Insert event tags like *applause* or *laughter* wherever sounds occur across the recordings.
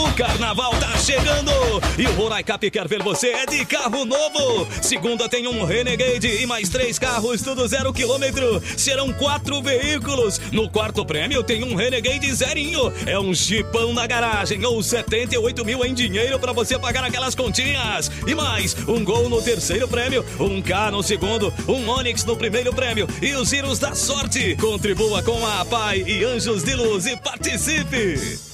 O carnaval tá chegando e o Roraicap quer ver você é de carro novo. Segunda tem um Renegade e mais três carros, tudo zero quilômetro. Serão quatro veículos. No quarto prêmio tem um Renegade zerinho. É um chipão na garagem ou 78 mil em dinheiro para você pagar aquelas continhas. E mais, um gol no terceiro prêmio, um K no segundo, um Onix no primeiro prêmio e os giros da sorte. Contribua com a Pai e Anjos de Luz e participe.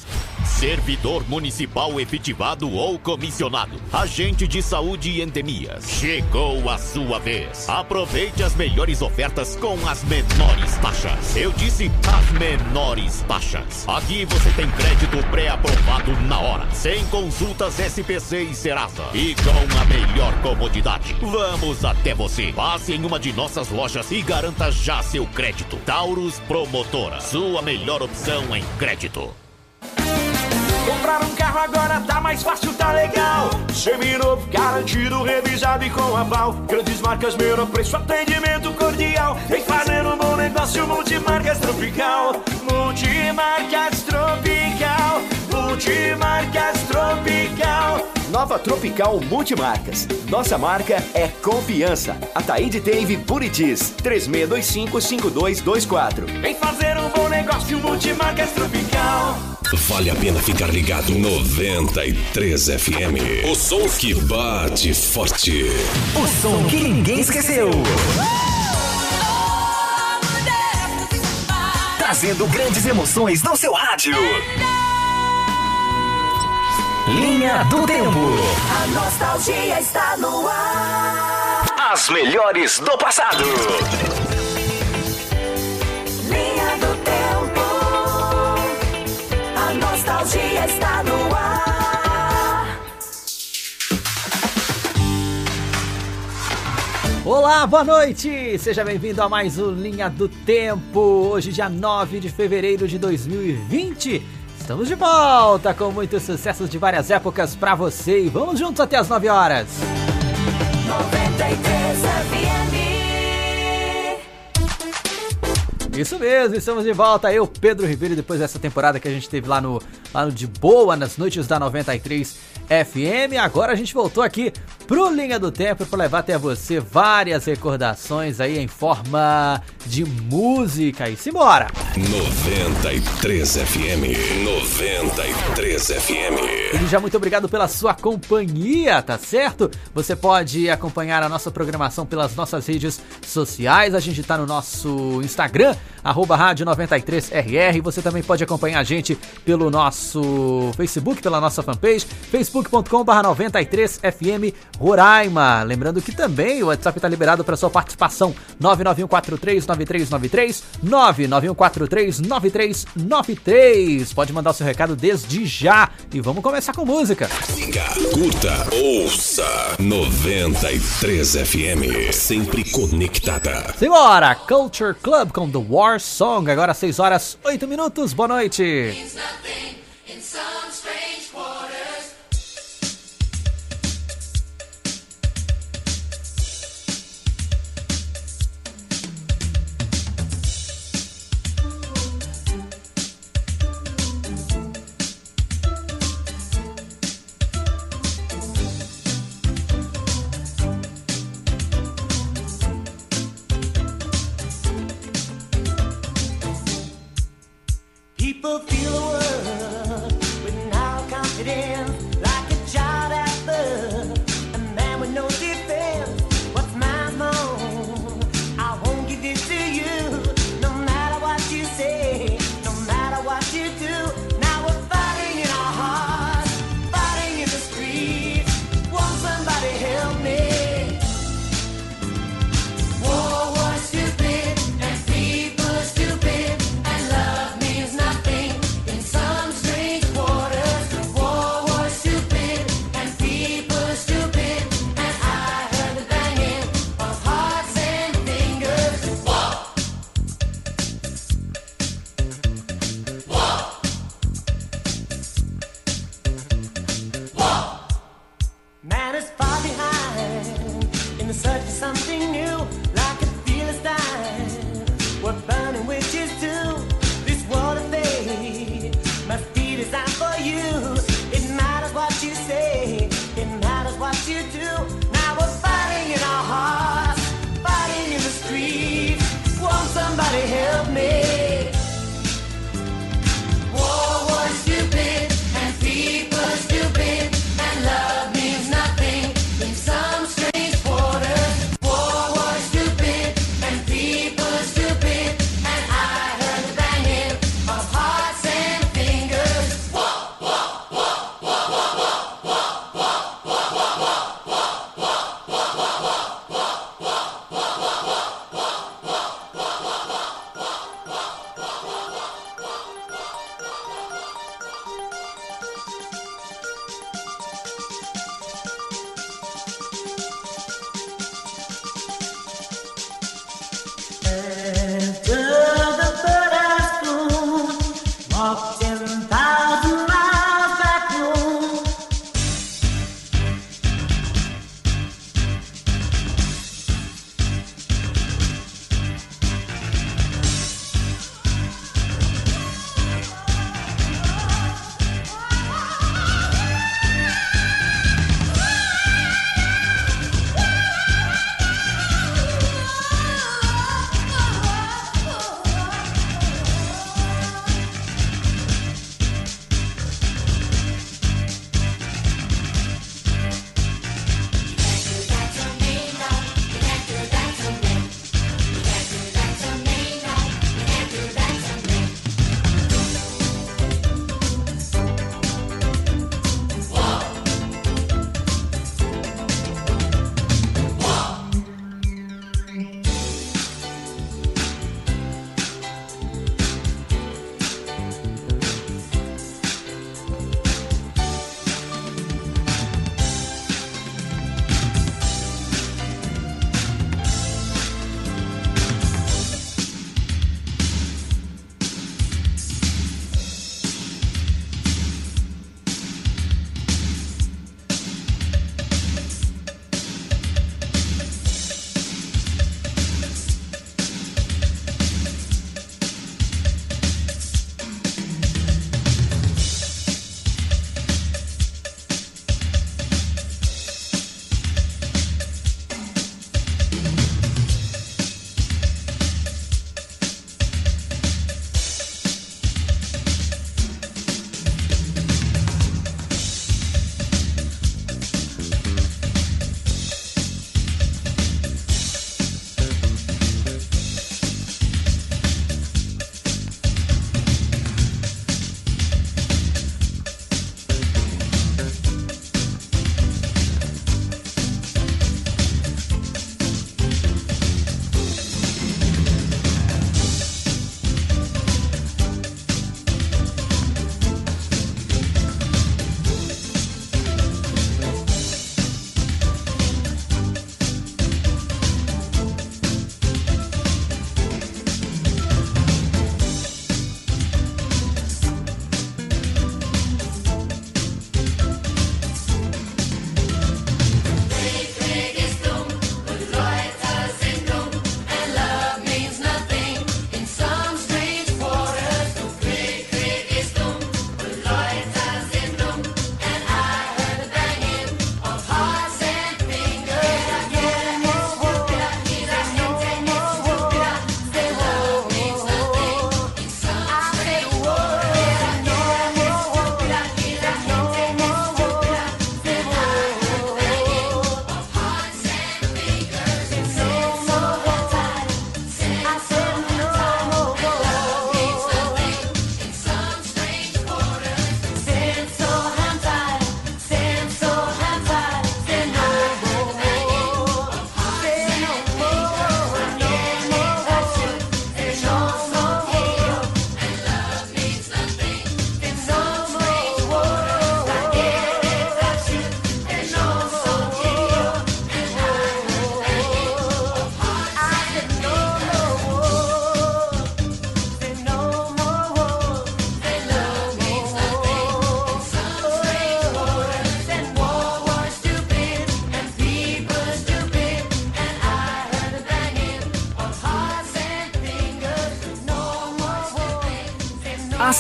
Servidor municipal efetivado ou comissionado. Agente de saúde e endemias. Chegou a sua vez. Aproveite as melhores ofertas com as menores taxas. Eu disse as menores taxas. Aqui você tem crédito pré-aprovado na hora. Sem consultas SPC e Serasa. E com a melhor comodidade. Vamos até você. Passe em uma de nossas lojas e garanta já seu crédito. Taurus Promotora. Sua melhor opção em crédito. Comprar um carro agora tá mais fácil, tá legal. Seminovo, garantido, revisado e com aval. Grandes marcas, menor preço, atendimento cordial. Vem fazendo um bom negócio, multimarcas tropical. Multimarcas tropical. Multimarcas tropical. Nova Tropical Multimarcas. Nossa marca é confiança. Ataíde Teve Buritis. 36255224. Vem fazer um bom negócio, multimarcas tropical. Vale a pena ficar ligado 93 FM. O som que bate forte. O som que ninguém esqueceu. Trazendo grandes emoções no seu rádio. Linha do Tempo. A nostalgia está no ar. As melhores do passado. Nostalgia está no ar. Olá, boa noite! Seja bem-vindo a mais um Linha do Tempo. Hoje, dia 9 de fevereiro de 2020. Estamos de volta com muitos sucessos de várias épocas pra você e vamos juntos até as 9 horas. 93 FM. Isso mesmo, estamos de volta. Eu, Pedro Ribeiro, depois dessa temporada que a gente teve lá no, lá no De Boa, nas noites da 93 FM. Agora a gente voltou aqui pro Linha do Tempo para levar até você várias recordações aí em forma de música. E simbora! 93 FM. 93 FM. E já muito obrigado pela sua companhia, tá certo? Você pode acompanhar a nossa programação pelas nossas redes sociais. A gente tá no nosso Instagram, arroba rádio 93RR. Você também pode acompanhar a gente pelo nosso Facebook, pela nossa fanpage, facebook.com.br 93FM Roraima. Lembrando que também o WhatsApp está liberado para sua participação. 991439393, 991439393. Pode mandar o seu recado desde já. E vamos começar com música. Siga, curta, ouça 93 FM. Sempre conectada. Simbora! Culture Club com The War Song. Agora 6 horas 8 minutos. Boa noite.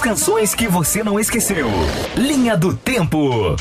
canções que você não esqueceu. Linha do Tempo.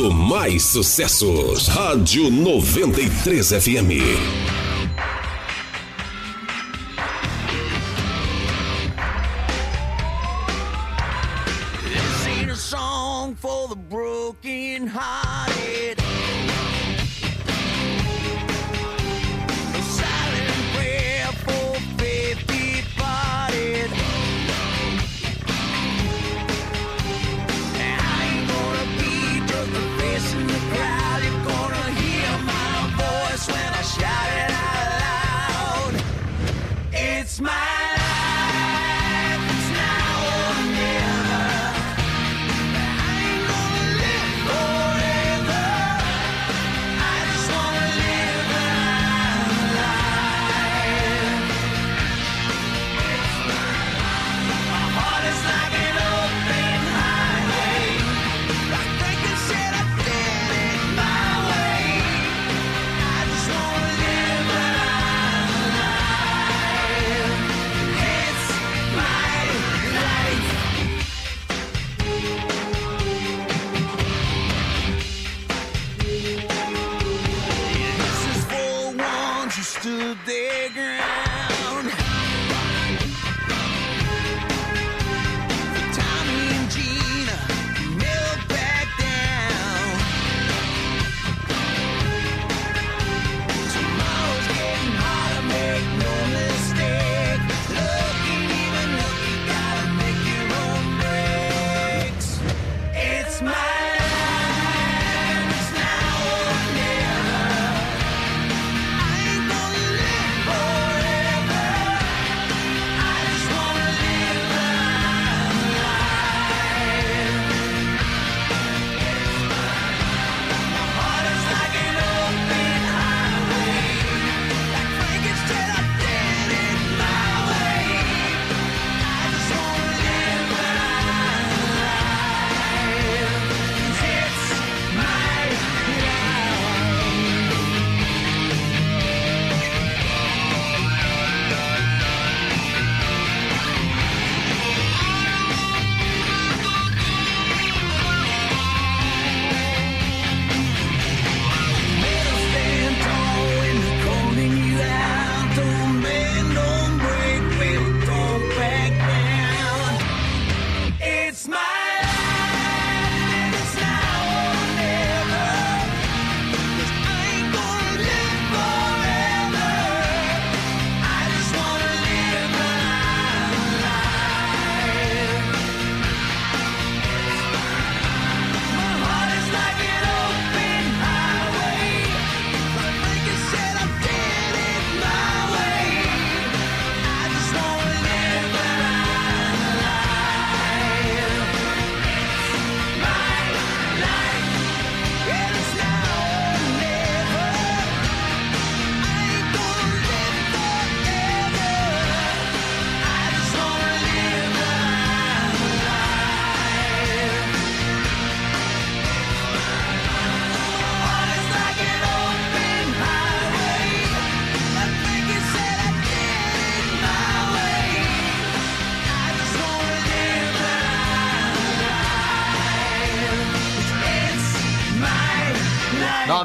muito mais sucessos. Rádio 93 FM.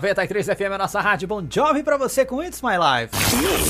93 FM, a nossa rádio. Bom job pra você com It's My Life.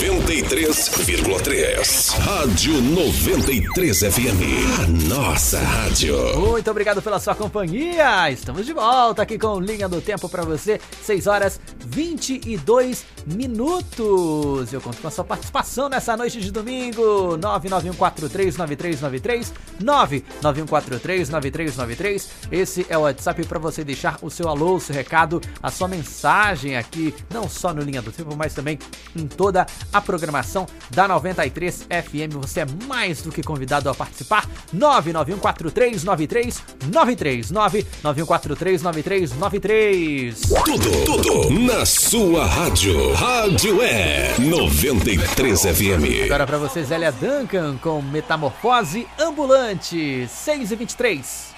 93,3. Rádio 93 FM, a nossa rádio. Muito obrigado pela sua companhia. Estamos de volta aqui com Linha do Tempo pra você. 6 horas 22 minutos. Eu conto com a sua participação nessa noite de domingo. 991439393 991439393. Esse é o WhatsApp para você deixar o seu alô, o seu recado, a sua mensagem aqui, não só no Linha do Tempo, mas também em toda a programação da 93 FM. Você é mais do que convidado a participar. 991439393 991439393. Tudo, tudo na sua rádio. Rádio é 93 FM. Agora para vocês, Elia Duncan com Metamorfose Ambulante, 6 e 23.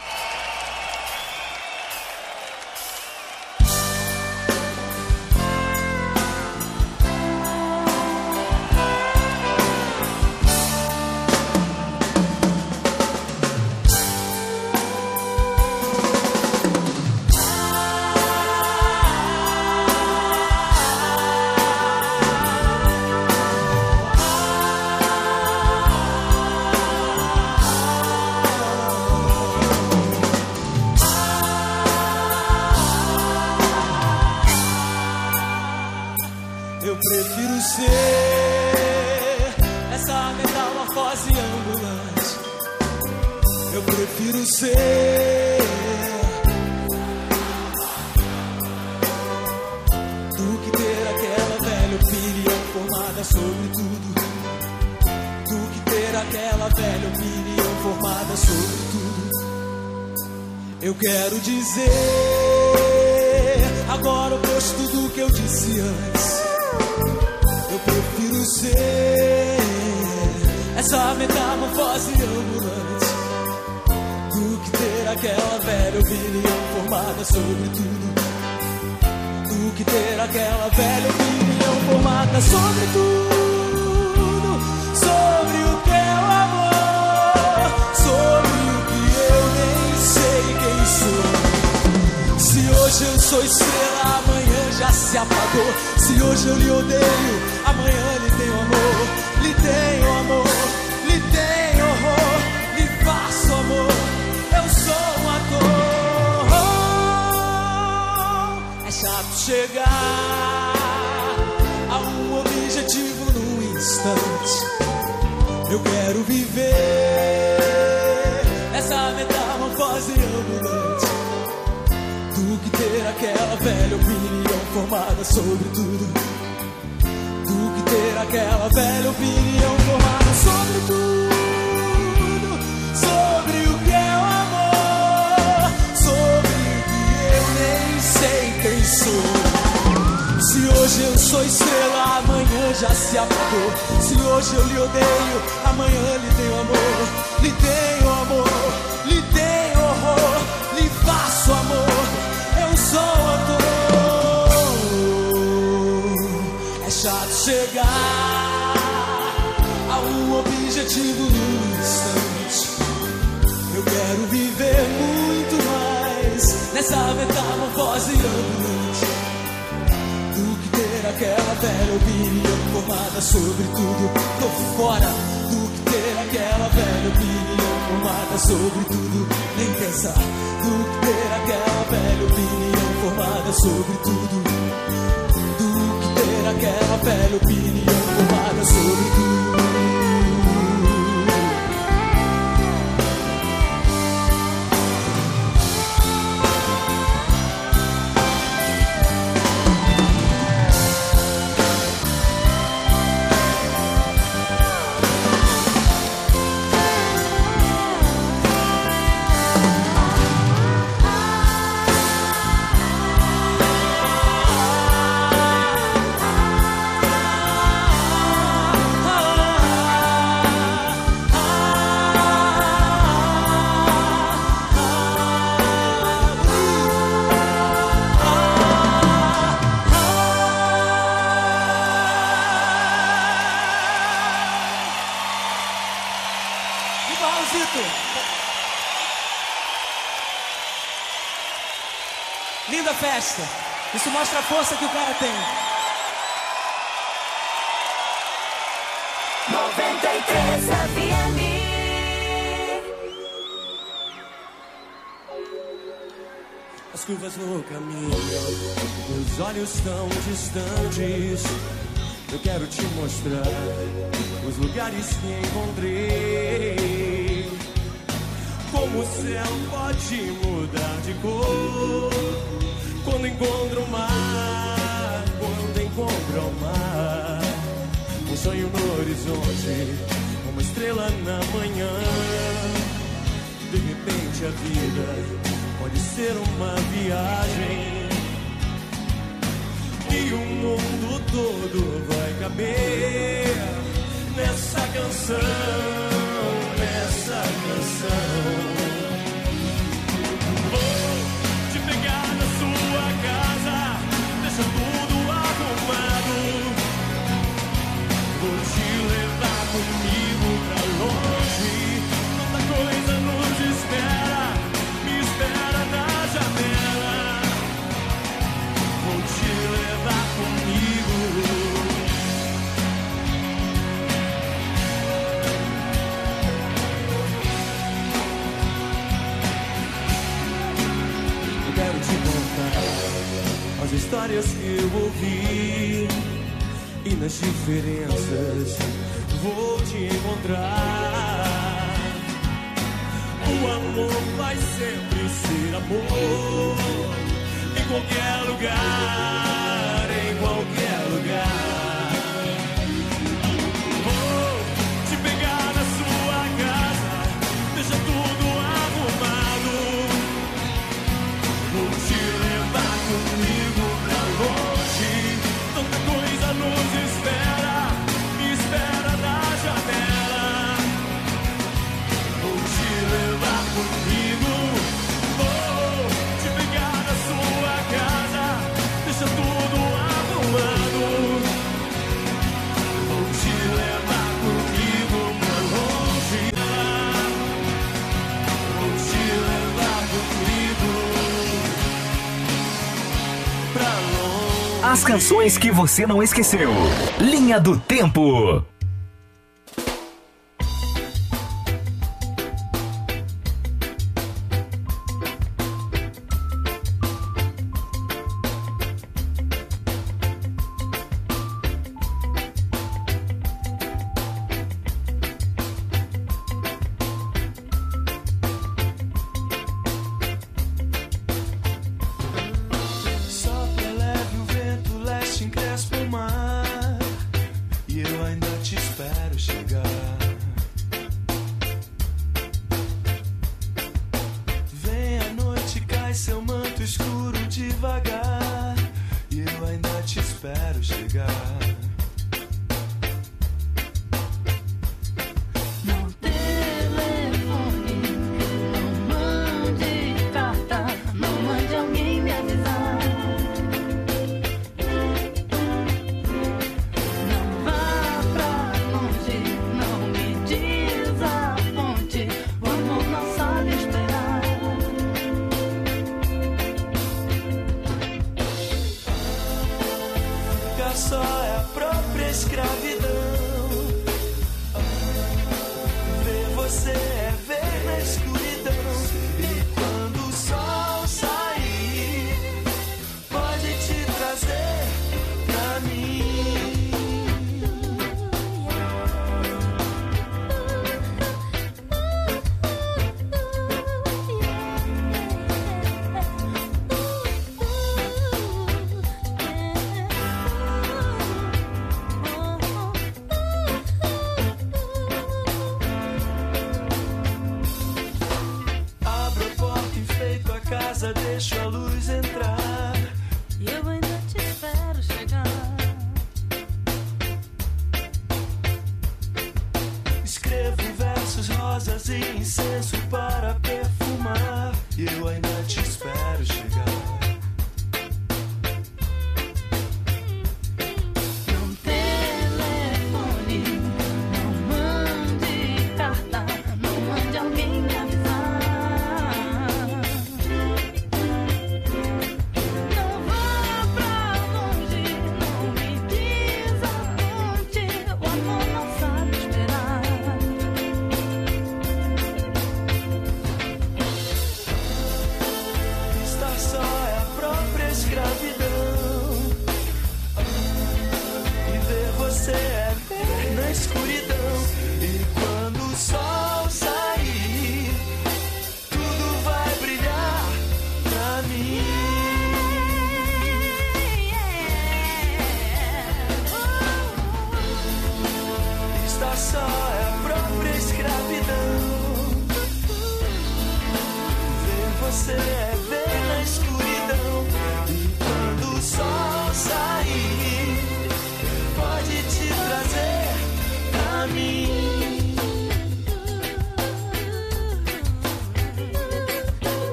Força que o cara tem. 93 FM. As curvas no caminho, meus olhos tão distantes. Eu quero te mostrar os lugares que encontrei. Como o céu pode mudar de cor quando encontra o mar, quando encontra o mar. Um sonho no horizonte, uma estrela na manhã. De repente a vida pode ser uma viagem e o mundo todo vai caber nessa canção, nessa canção. Vou deixa as histórias que eu ouvi e nas diferenças vou te encontrar. O amor vai sempre ser amor em qualquer lugar, em qualquer lugar. As canções que você não esqueceu. Linha do Tempo.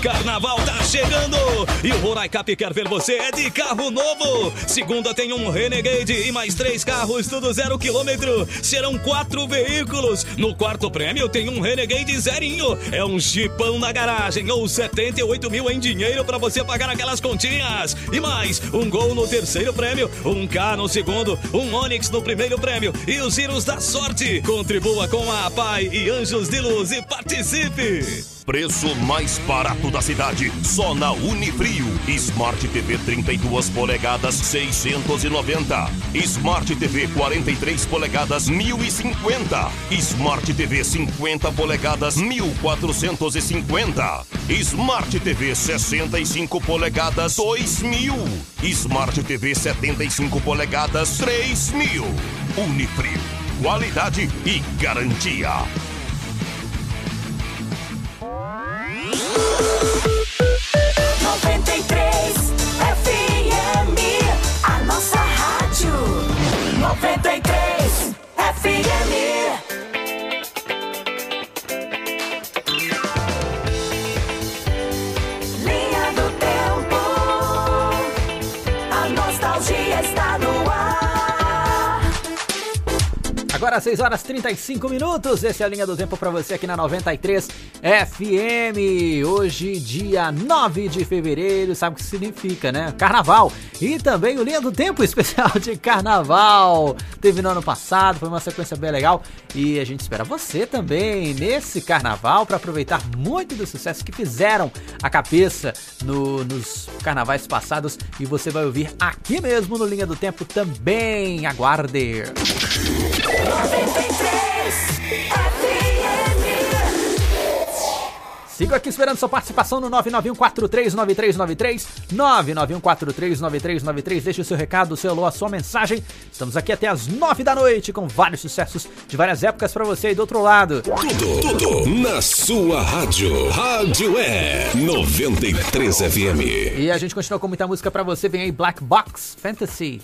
Carnaval tá chegando e o Roraicap quer ver você é de carro novo. Segunda tem um Renegade e mais três carros, tudo zero quilômetro. Serão quatro veículos. No quarto prêmio tem um Renegade zerinho. É um chipão na garagem ou 78 mil em dinheiro pra você pagar aquelas continhas. E mais, um gol no terceiro prêmio, um K no segundo, um Onix no primeiro prêmio e os giros da sorte. Contribua com a Pai e Anjos de Luz e participe. Preço mais barato da cidade, só na Unifrio. Smart TV 32 polegadas 690. Smart TV 43 polegadas 1050. Smart TV 50 polegadas 1450. Smart TV 65 polegadas 2000. Smart TV 75 polegadas 3000. Unifrio. Qualidade e garantia. Agora 6 horas 35 minutos. Esse é a linha do tempo pra você aqui na 93 FM. Hoje, dia 9 de fevereiro, sabe o que significa, né? Carnaval. E também o linha do tempo *laughs* especial de carnaval. Teve no ano passado, foi uma sequência bem legal. E a gente espera você também nesse carnaval para aproveitar muito do sucesso que fizeram a cabeça no- nos carnavais passados. E você vai ouvir aqui mesmo no Linha do Tempo também. Aguarde! 93 FM. Sigo aqui esperando sua participação no 991439393, 991439393. Deixe o seu recado, o seu alô, a sua mensagem. Estamos aqui até as 9 da noite com vários sucessos de várias épocas pra você aí do outro lado. Tudo, tudo na sua rádio. Rádio é 93 FM. E a gente continua com muita música pra você. Vem aí Black Box Fantasy.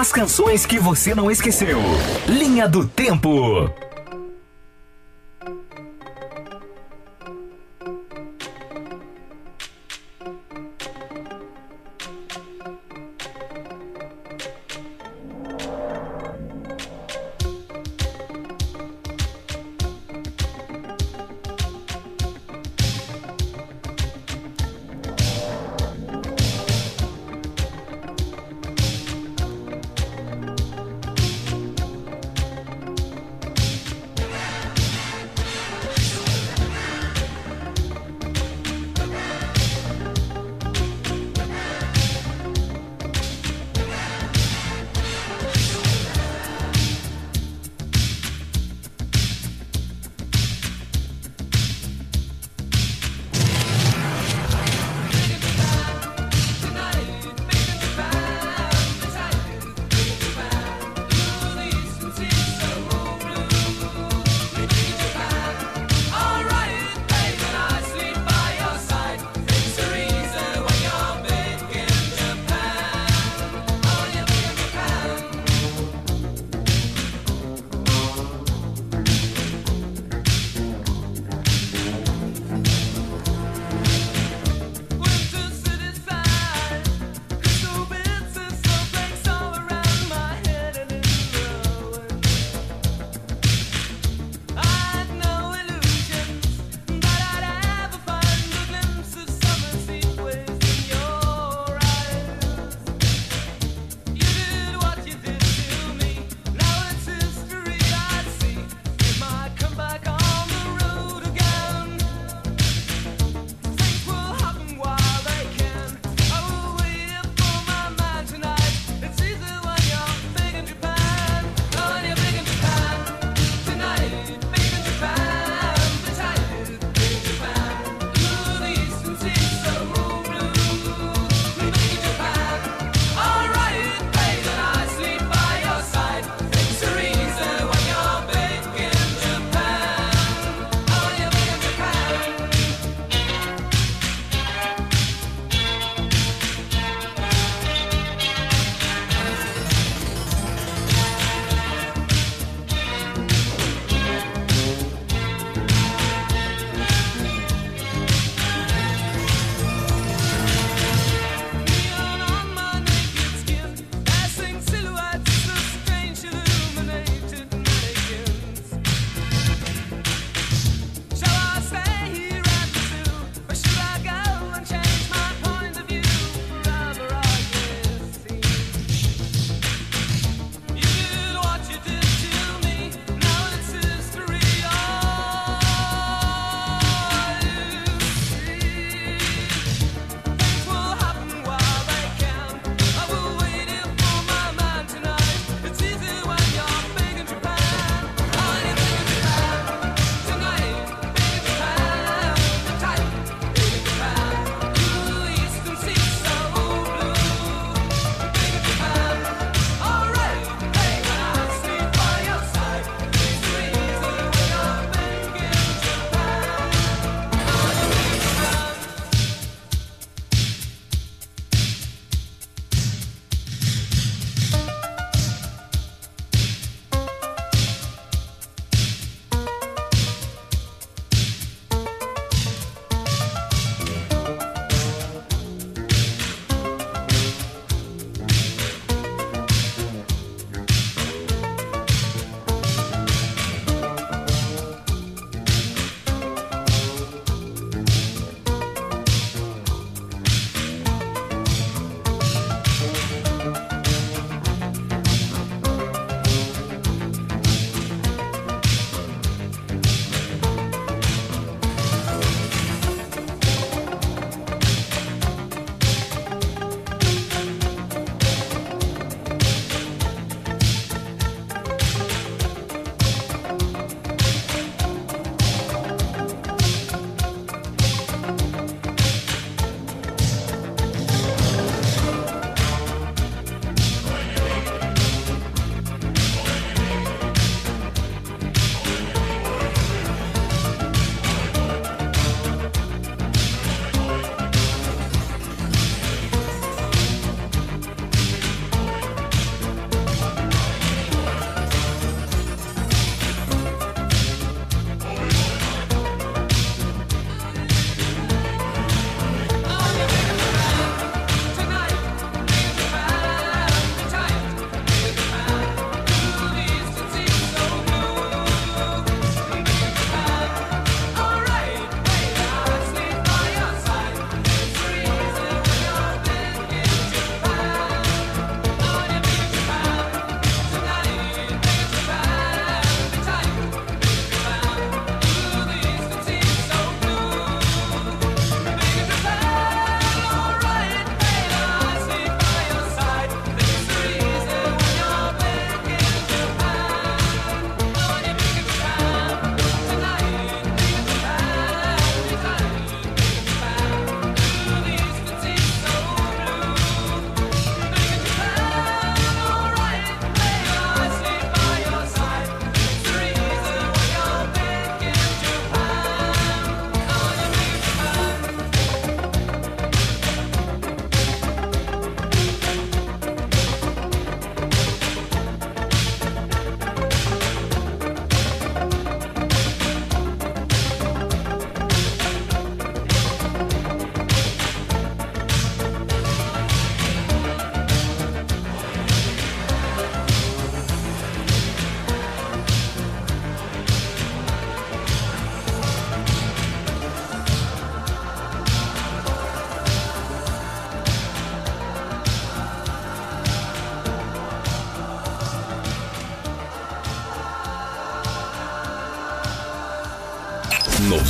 As canções que você não esqueceu. Linha do Tempo.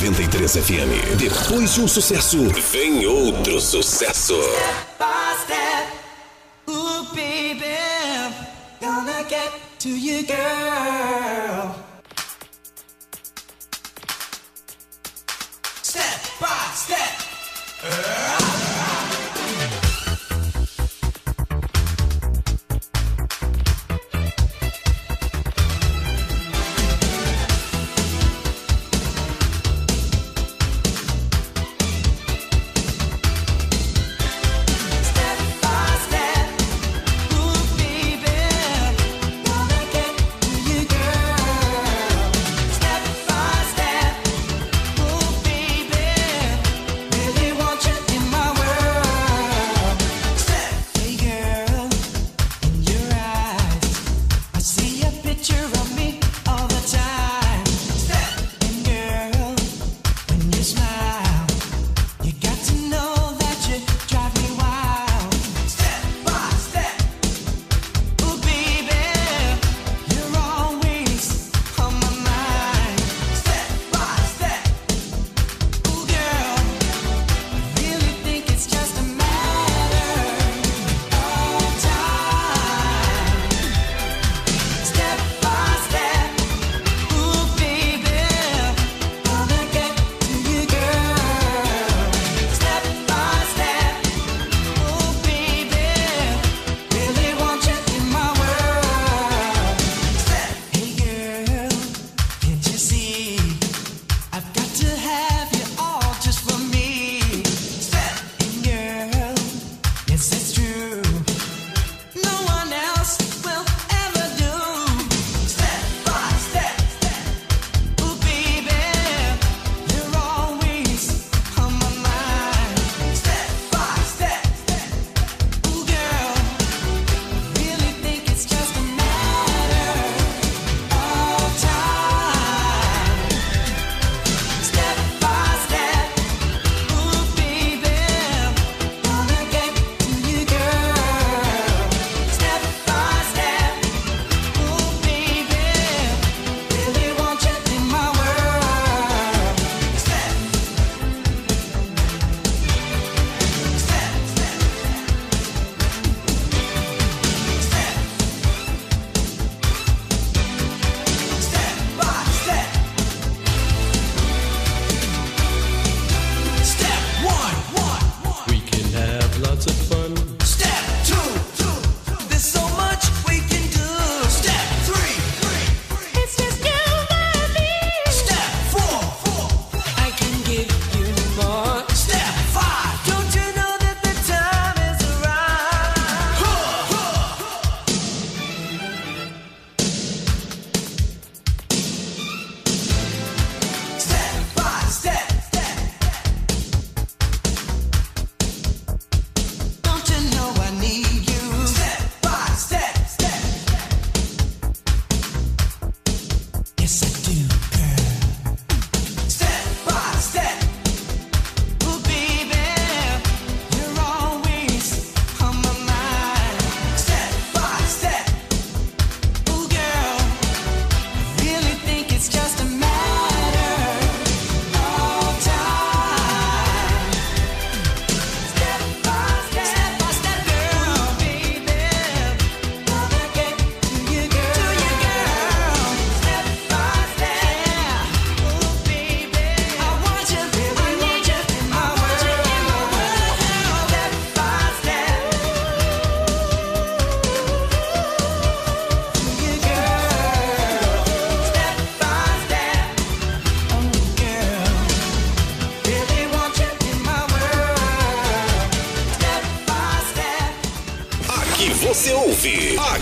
93 FM. Depois de um sucesso, vem outro sucesso. Step by step, ooh, baby, gonna get to you, girl.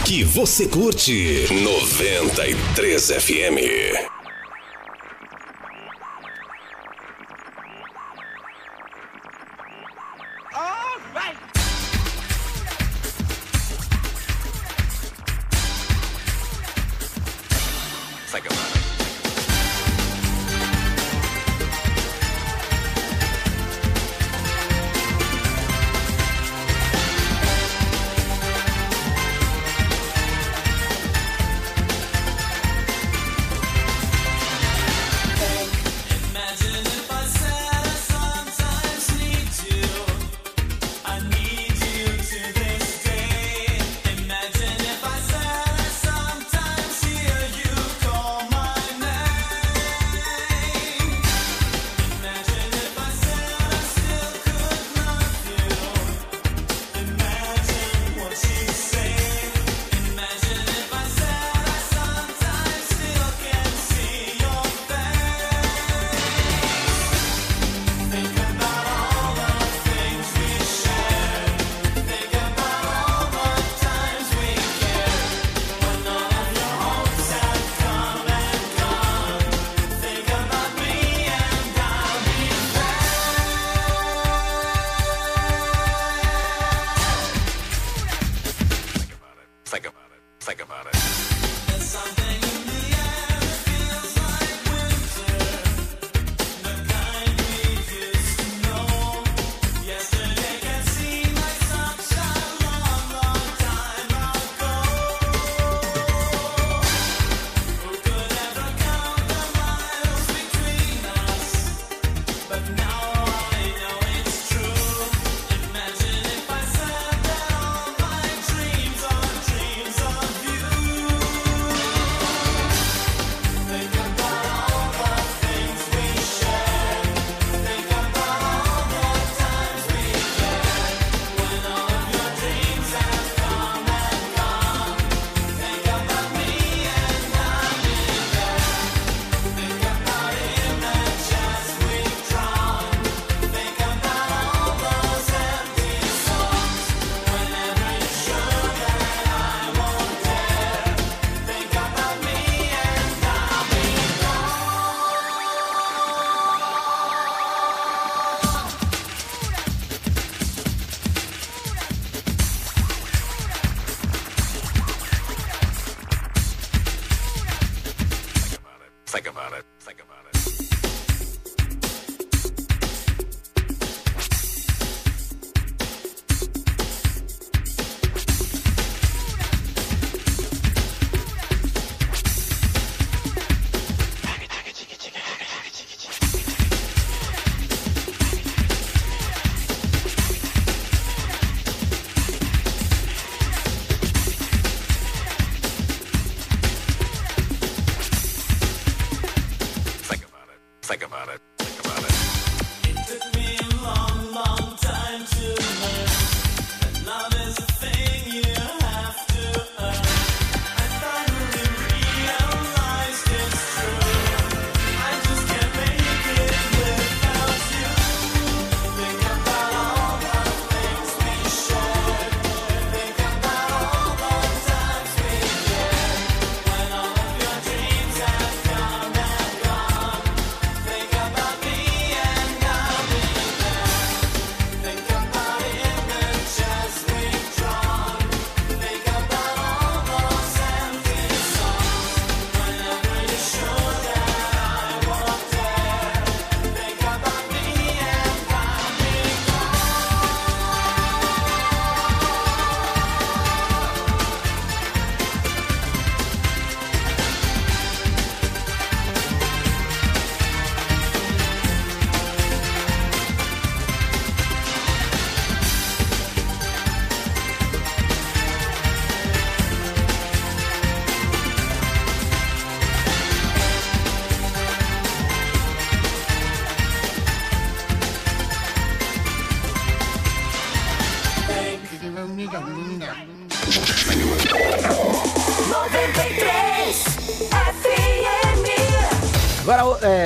que você curte. 93 FM.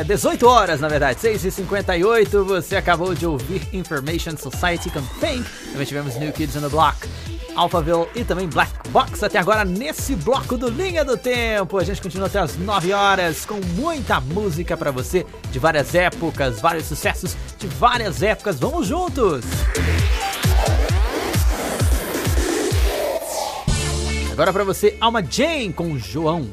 É, 18 horas, na verdade, 6h58, você acabou de ouvir Information Society Think. Também tivemos New Kids on the Block, Alphaville e também Black Box. Até agora, nesse bloco do Linha do Tempo. A gente continua até as 9 horas com muita música pra você, de várias épocas, vários sucessos de várias épocas. Vamos juntos! Agora pra você, Alma Jane com João.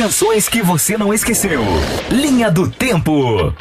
canções que você não esqueceu. Linha do Tempo.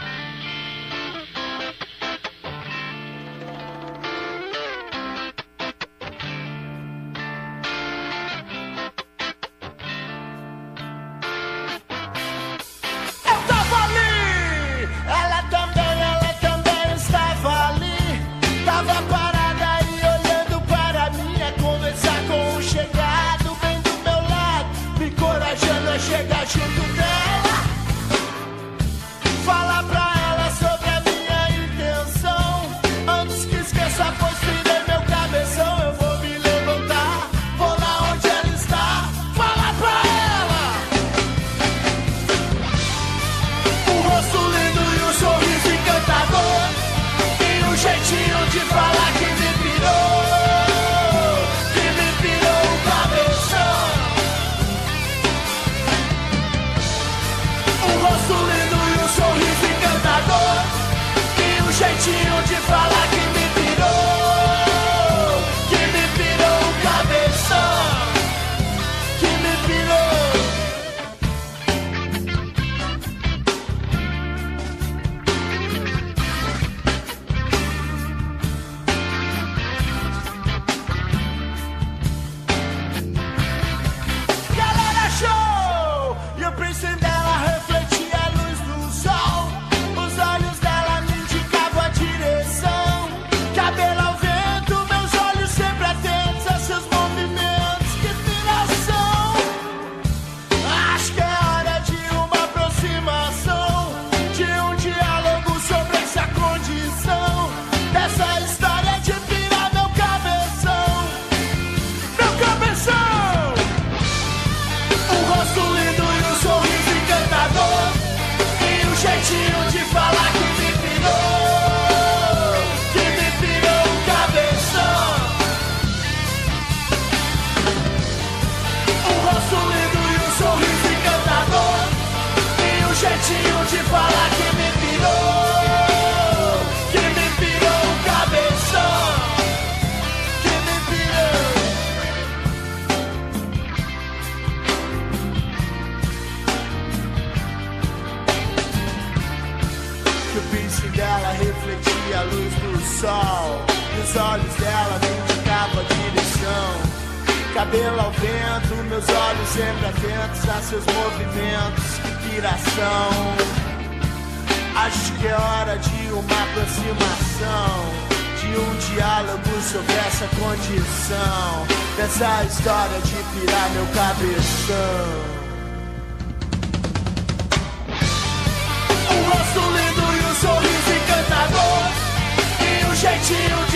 ao vento, meus olhos sempre atentos a seus movimentos. Que! Acho que é hora de uma aproximação de um diálogo sobre essa condição. Dessa história de pirar meu cabeção. O rosto lindo e o um sorriso encantador. E o um jeitinho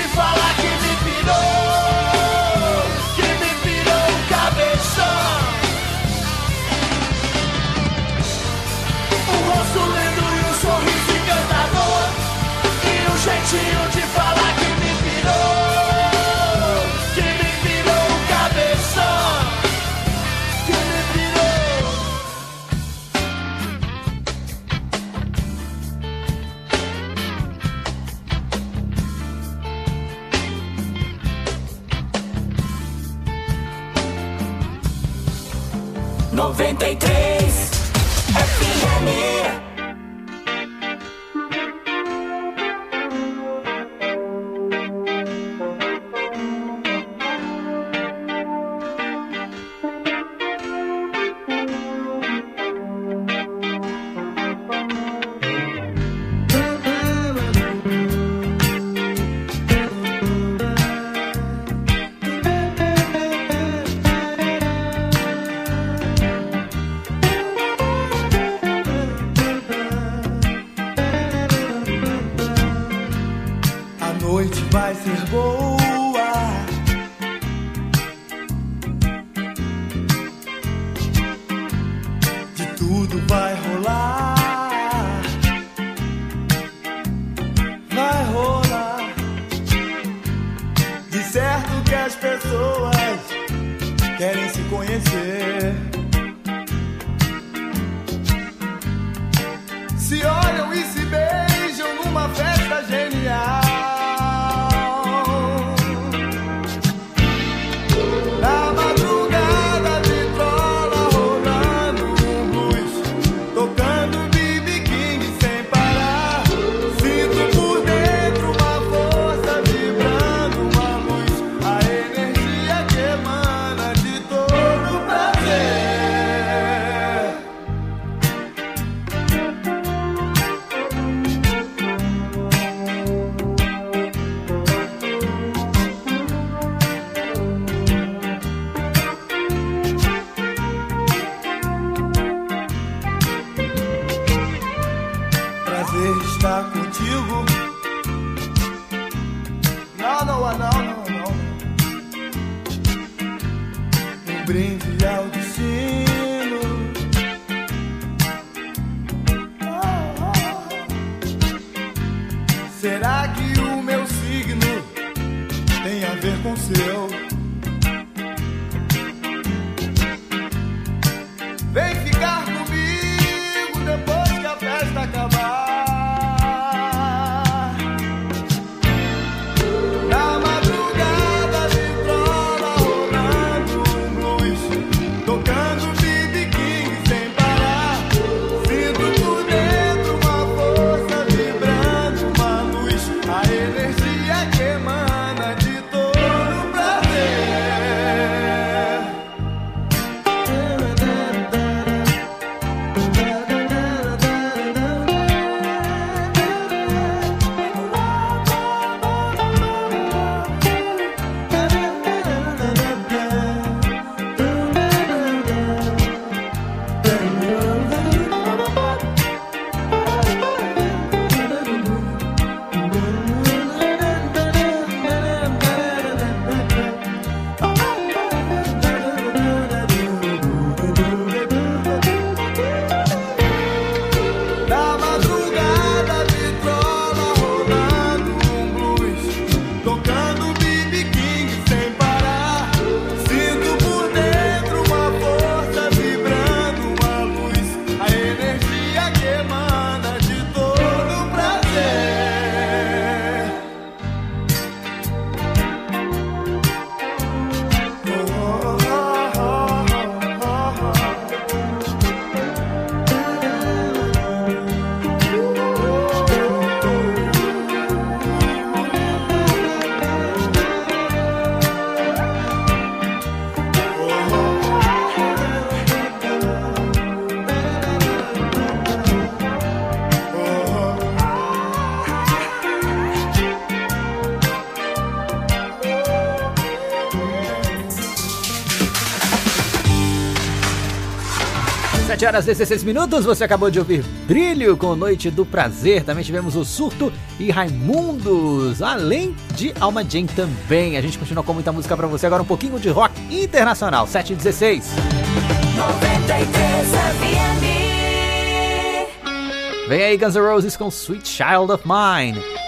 horas e 16 minutos, você acabou de ouvir Brilho com Noite do Prazer. Também tivemos o Surto e Raimundos, além de Alma Jane também. A gente continua com muita música pra você. Agora um pouquinho de rock internacional. 7 e 16. 93 FM. Vem aí Guns N' Roses com Sweet Child of Mine.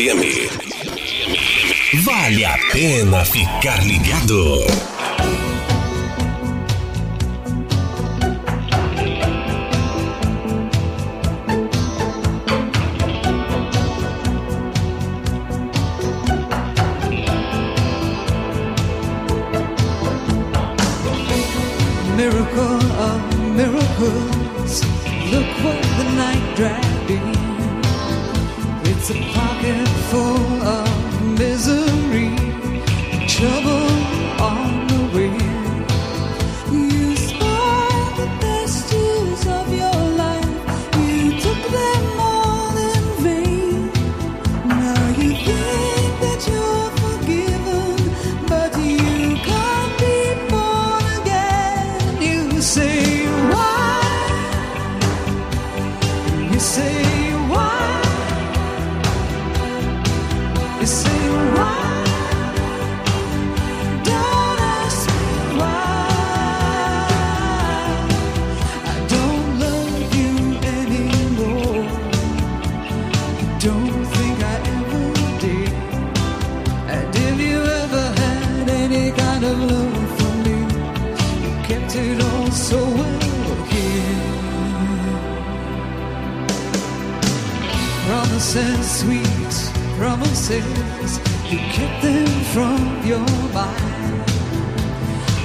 FM. Vale a pena ficar ligado. Miracle of miracles, look what the night dragged in. It's a pocket full. You kept them from your mind.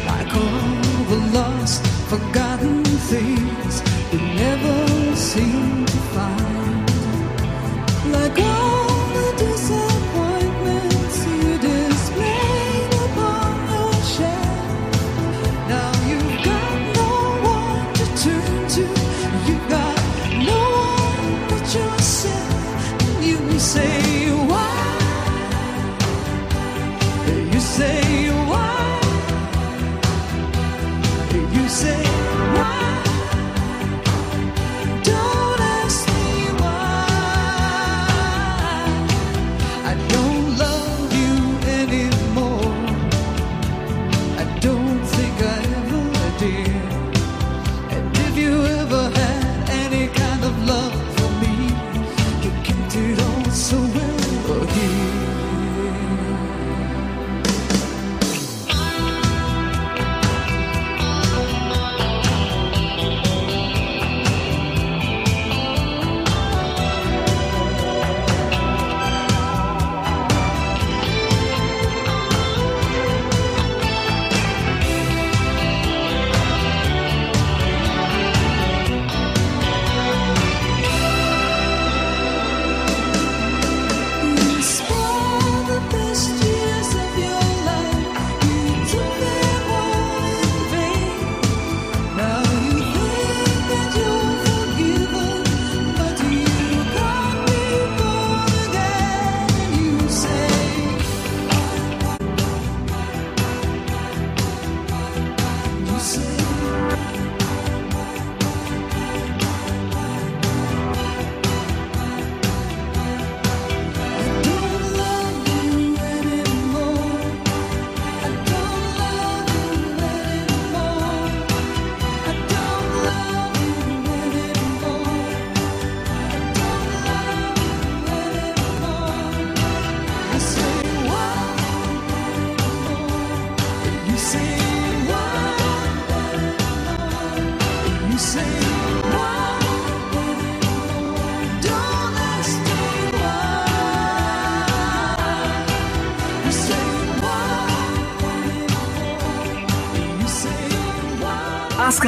Like all the lost, forgotten things You never seem to find.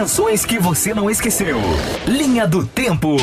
ações que você não esqueceu. Linha do Tempo.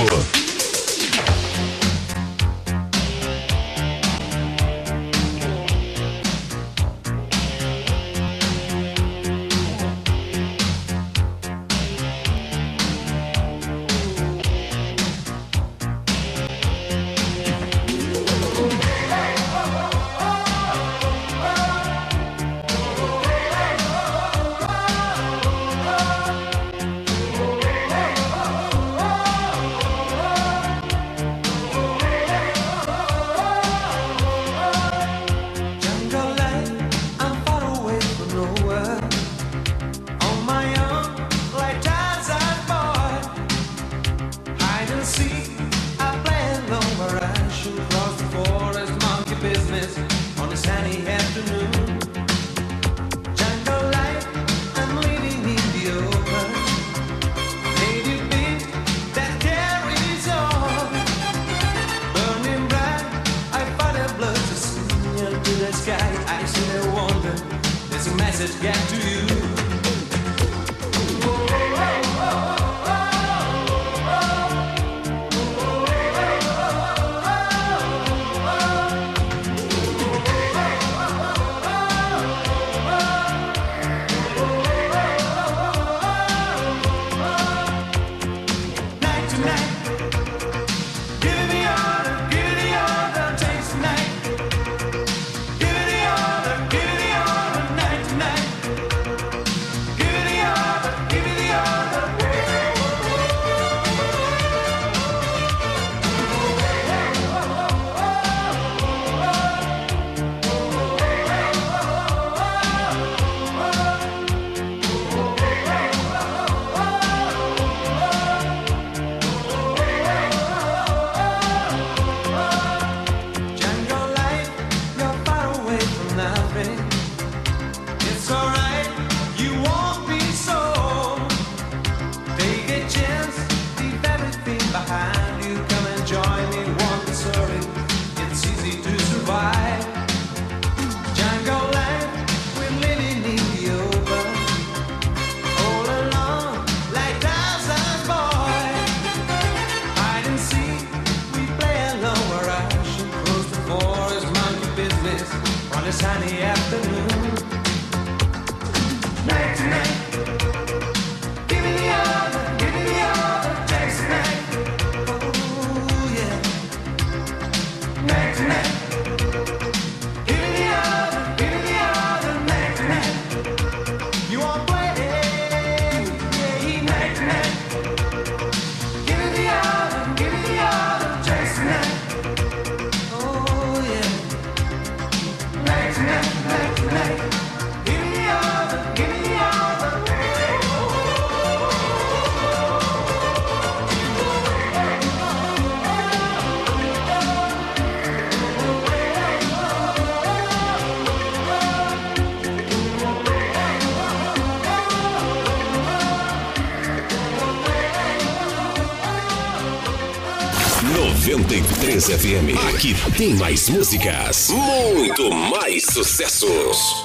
FM. Aqui tem mais músicas. Muito mais sucessos.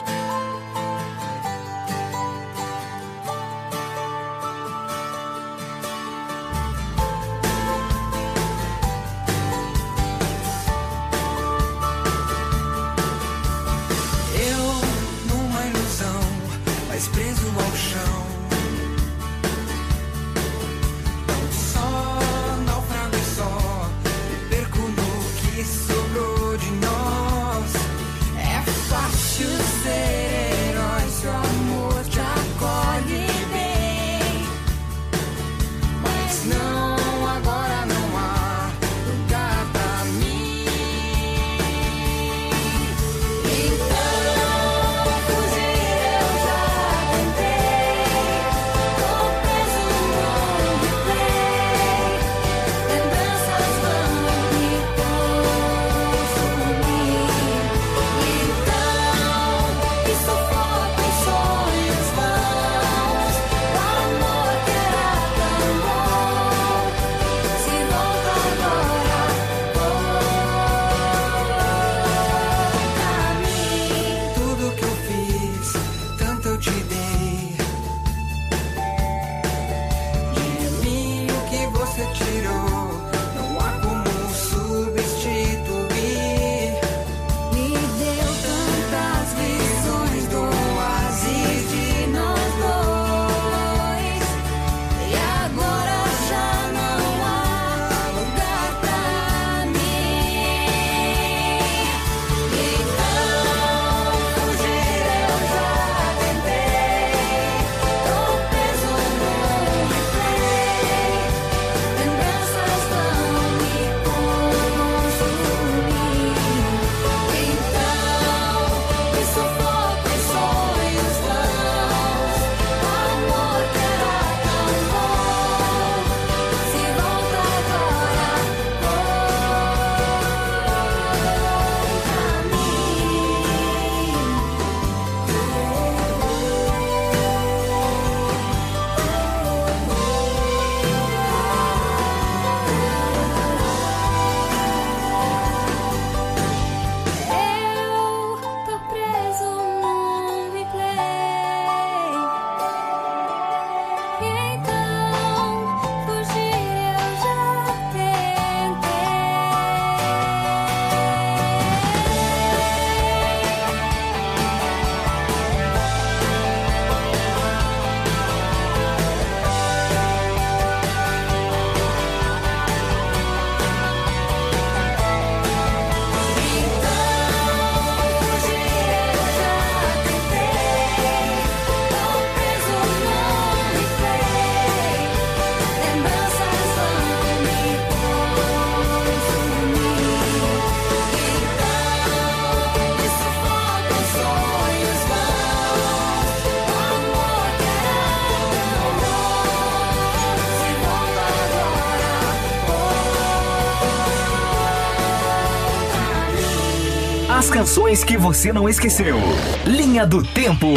Canções que você não esqueceu. Linha do Tempo.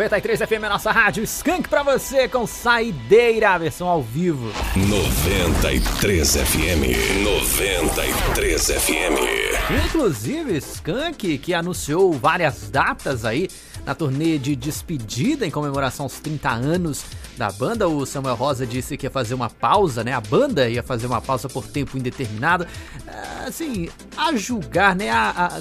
93 FM, a nossa rádio Skank pra você com Saideira, versão ao vivo. 93 FM. 93 FM. Inclusive, Skank, que anunciou várias datas aí na turnê de despedida em comemoração aos 30 anos da banda. O Samuel Rosa disse que ia fazer uma pausa, né? A banda ia fazer uma pausa por tempo indeterminado. Ah, Assim, a julgar, né? A, a-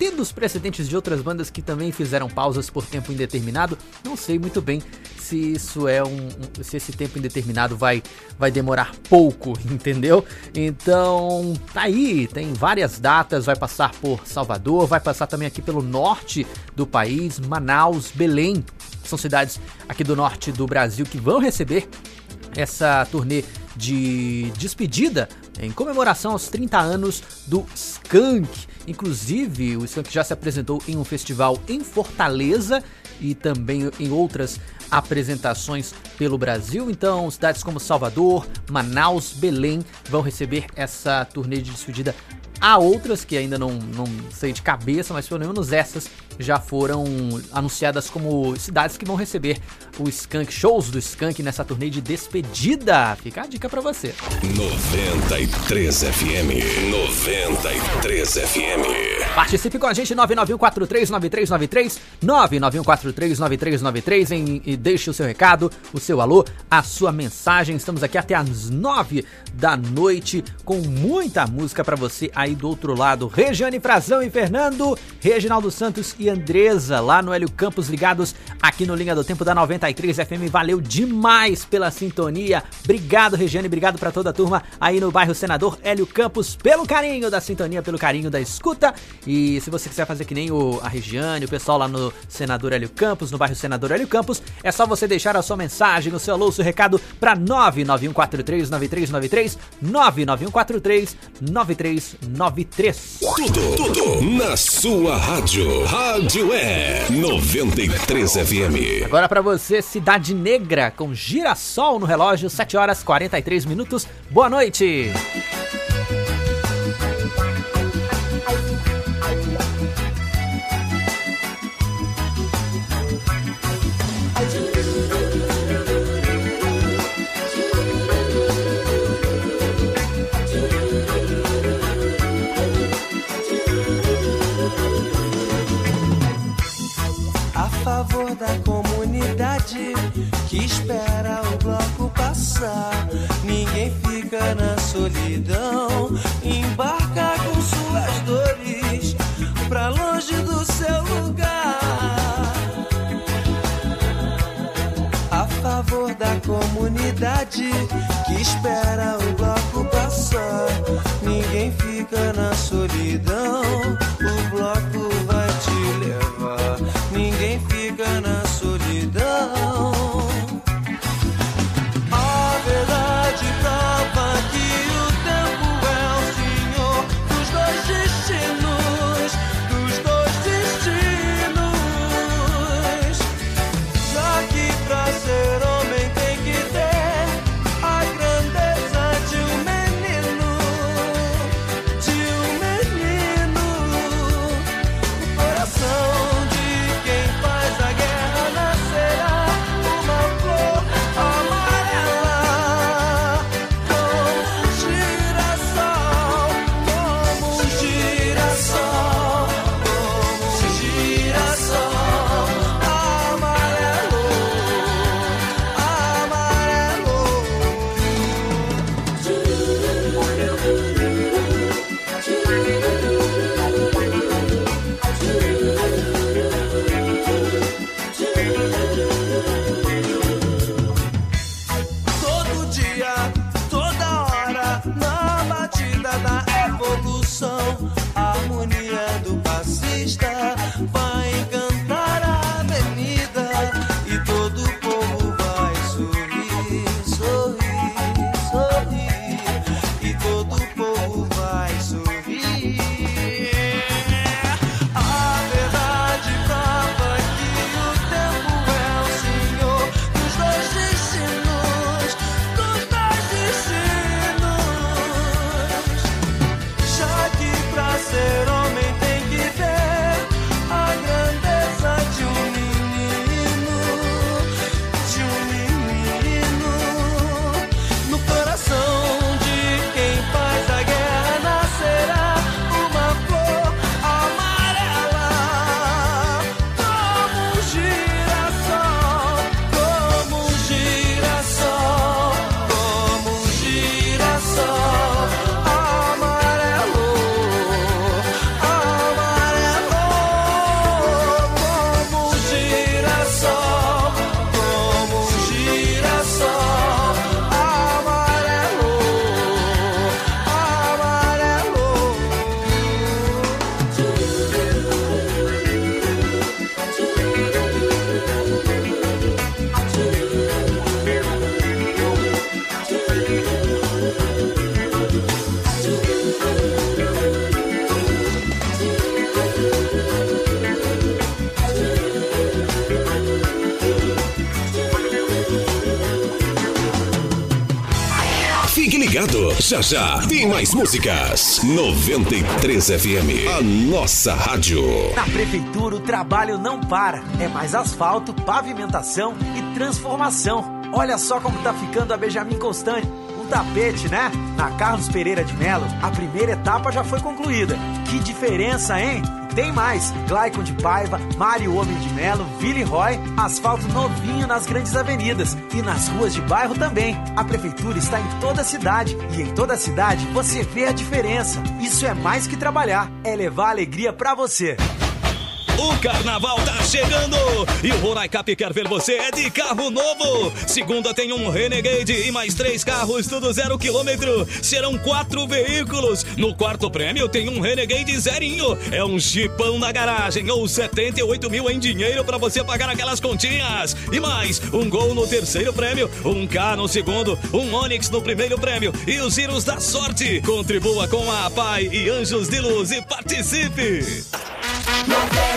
tendo os precedentes de outras bandas que também fizeram pausas por tempo indeterminado, não sei muito bem se isso é um, um- se esse tempo indeterminado vai vai demorar pouco, *laughs* entendeu? Então, tá aí, tem várias datas, vai passar por Salvador, vai passar também aqui pelo norte do país, Manaus, Belém. São cidades aqui do norte do Brasil que vão receber essa turnê de despedida em comemoração aos 30 anos do Skank. Inclusive, o Skank já se apresentou em um festival em Fortaleza e também em outras apresentações pelo Brasil. Então, cidades como Salvador, Manaus, Belém vão receber essa turnê de despedida. Há outras que ainda não, não sei de cabeça, mas pelo menos essas já foram anunciadas como cidades que vão receber o Skank, shows do Skank nessa turnê de despedida. Fica a dica pra você. 93 FM. 93 FM. Participe com a gente 991439393 991439393 Vem e deixe o seu recado, o seu alô, a sua mensagem. Estamos aqui até às 9 da noite com muita música pra você aí do outro lado. Regiane Frazão e Fernando, Reginaldo Santos e Andresa lá no Hélio Campos ligados aqui no Linha do Tempo da 93 FM. Valeu demais pela sintonia. Obrigado, Regiane, obrigado pra toda a turma aí no bairro Senador Hélio Campos pelo carinho da sintonia, pelo carinho da escuta. E se você quiser fazer que nem o, a Regiane, o pessoal lá no Senador Hélio Campos, no bairro Senador Hélio Campos, é só você deixar a sua mensagem, o seu alô, o seu recado para 991439393, 991439393. Tudo, tudo na sua rádio. Rádio é 93 FM. Agora para você, Cidade Negra, com girassol no relógio, 7 horas 43 minutos. Boa noite! Ninguém fica na solidão, embarca com suas dores pra longe do seu lugar. A favor da comunidade que espera o bloco já já tem mais músicas. 93 FM, a nossa rádio. Na prefeitura o trabalho não para. É mais asfalto, pavimentação e transformação. Olha só como tá ficando a Benjamin Constante. Um tapete, né? Na Carlos Pereira de Melo, a primeira etapa já foi concluída. Que diferença, hein? Tem mais! Glaicon de Paiva, Mário Homem de Melo, Vili Roy, asfalto novinho nas grandes avenidas e nas ruas de bairro também. A prefeitura está em toda a cidade e em toda a cidade você vê a diferença. Isso é mais que trabalhar, é levar alegria pra você. O carnaval tá chegando e o Roraicap quer ver você é de carro novo. Segunda tem um Renegade e mais três carros, tudo zero quilômetro. Serão quatro veículos. No quarto prêmio tem um Renegade zerinho. É um chipão na garagem ou 78 mil em dinheiro pra você pagar aquelas continhas. E mais, um gol no terceiro prêmio, um K no segundo, um Onix no primeiro prêmio e os giros da sorte. Contribua com a Pai e Anjos de Luz e participe. 93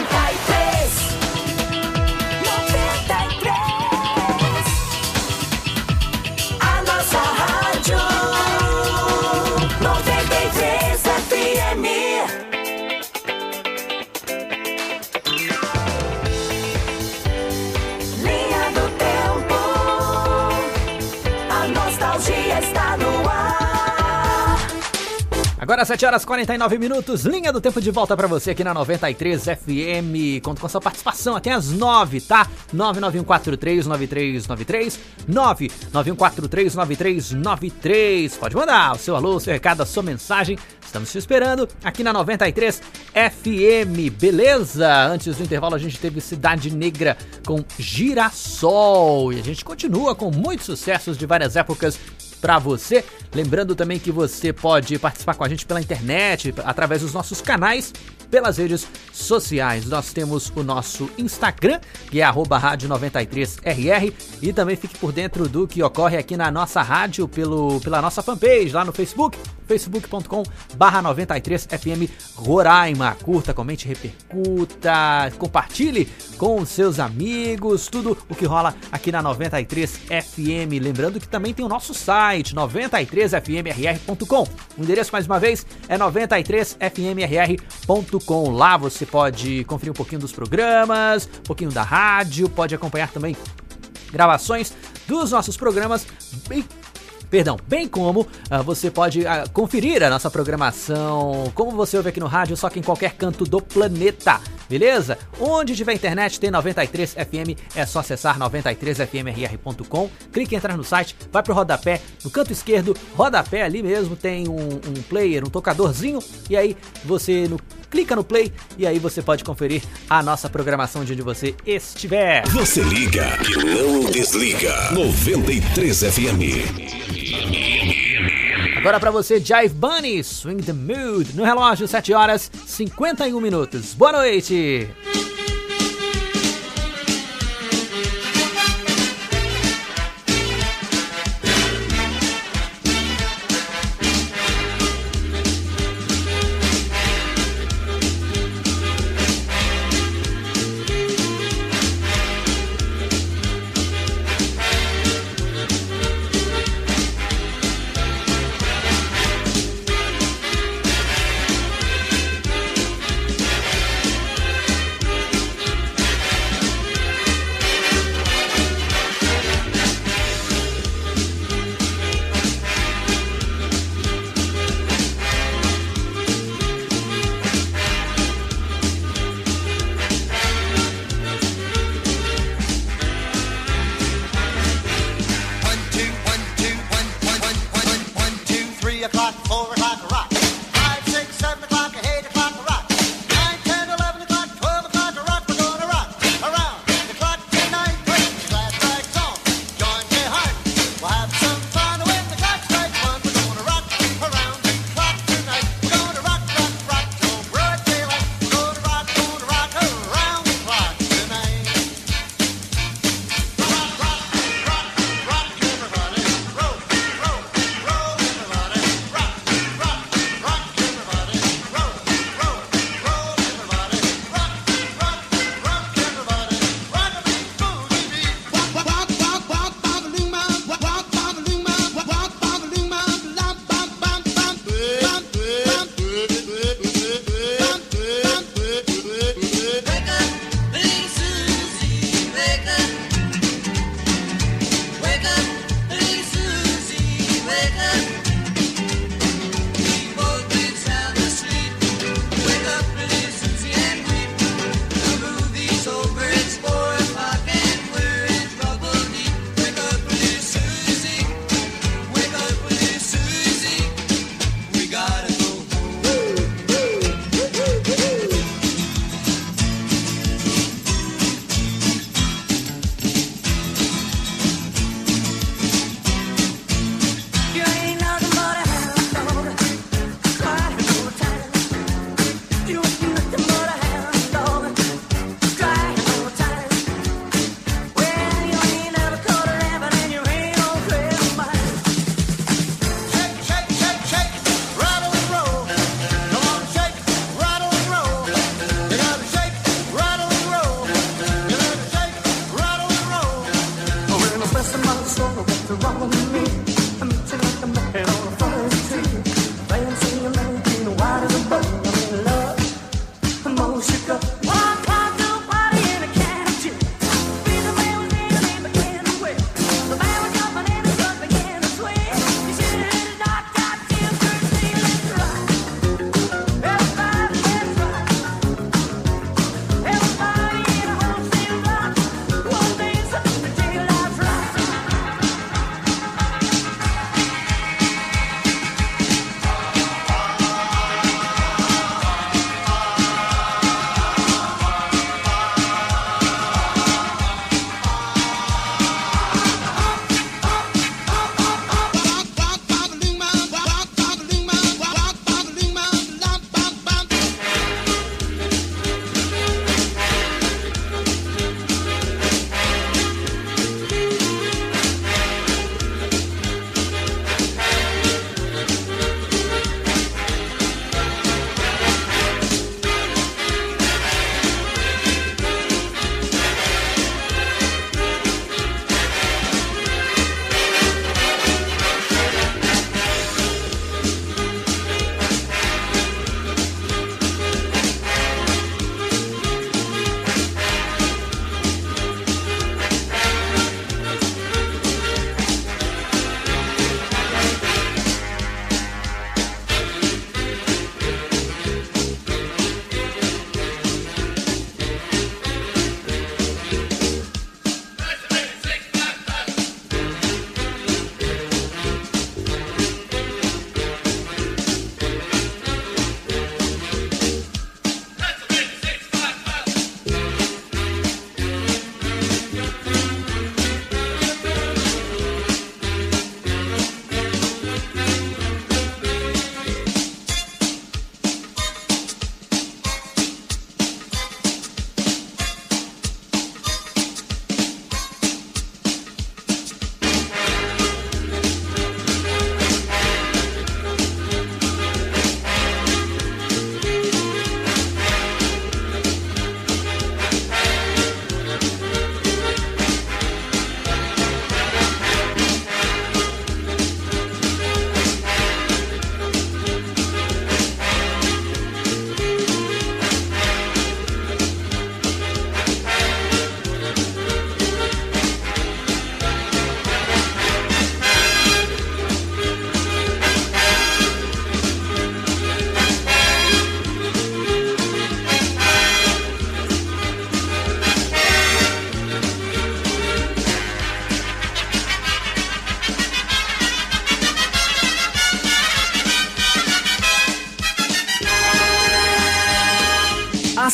Agora 7 horas e 49 minutos, linha do tempo de volta pra você aqui na 93 FM. Conto com sua participação até as 9, tá? 991439393 991439393. Pode mandar o seu alô, o seu recado, a sua mensagem. Estamos te esperando aqui na 93 FM, beleza? Antes do intervalo a gente teve Cidade Negra com Girassol e a gente continua com muitos sucessos de várias épocas para você. Lembrando também que você pode participar com a gente pela internet, através dos nossos canais, pelas redes sociais. Nós temos o nosso Instagram, que é rádio 93RR, e também fique por dentro do que ocorre aqui na nossa rádio pelo, pela nossa fanpage lá no Facebook, facebook.com barra 93FM Roraima. Curta, comente, repercuta, compartilhe com seus amigos, tudo o que rola aqui na 93FM. Lembrando que também tem o nosso site, 93fmrr.com. O endereço, mais uma vez, é 93fmrr.com. Lá você pode conferir um pouquinho dos programas, um pouquinho da rádio, pode acompanhar também gravações dos nossos programas Perdão, bem como ah, você pode ah, conferir a nossa programação, como você ouve aqui no rádio, só que em qualquer canto do planeta, beleza? Onde tiver internet tem 93 FM, é só acessar 93fmrr.com, clique em entrar no site, vai pro rodapé, no canto esquerdo, rodapé ali mesmo tem um, um player, um tocadorzinho, e aí você no, clica no play e aí você pode conferir a nossa programação de onde você estiver. Você liga e não desliga. 93 FM. Agora pra você, Jive Bunny, Swing the Mood, no relógio, 7 horas 51 minutos. Boa noite!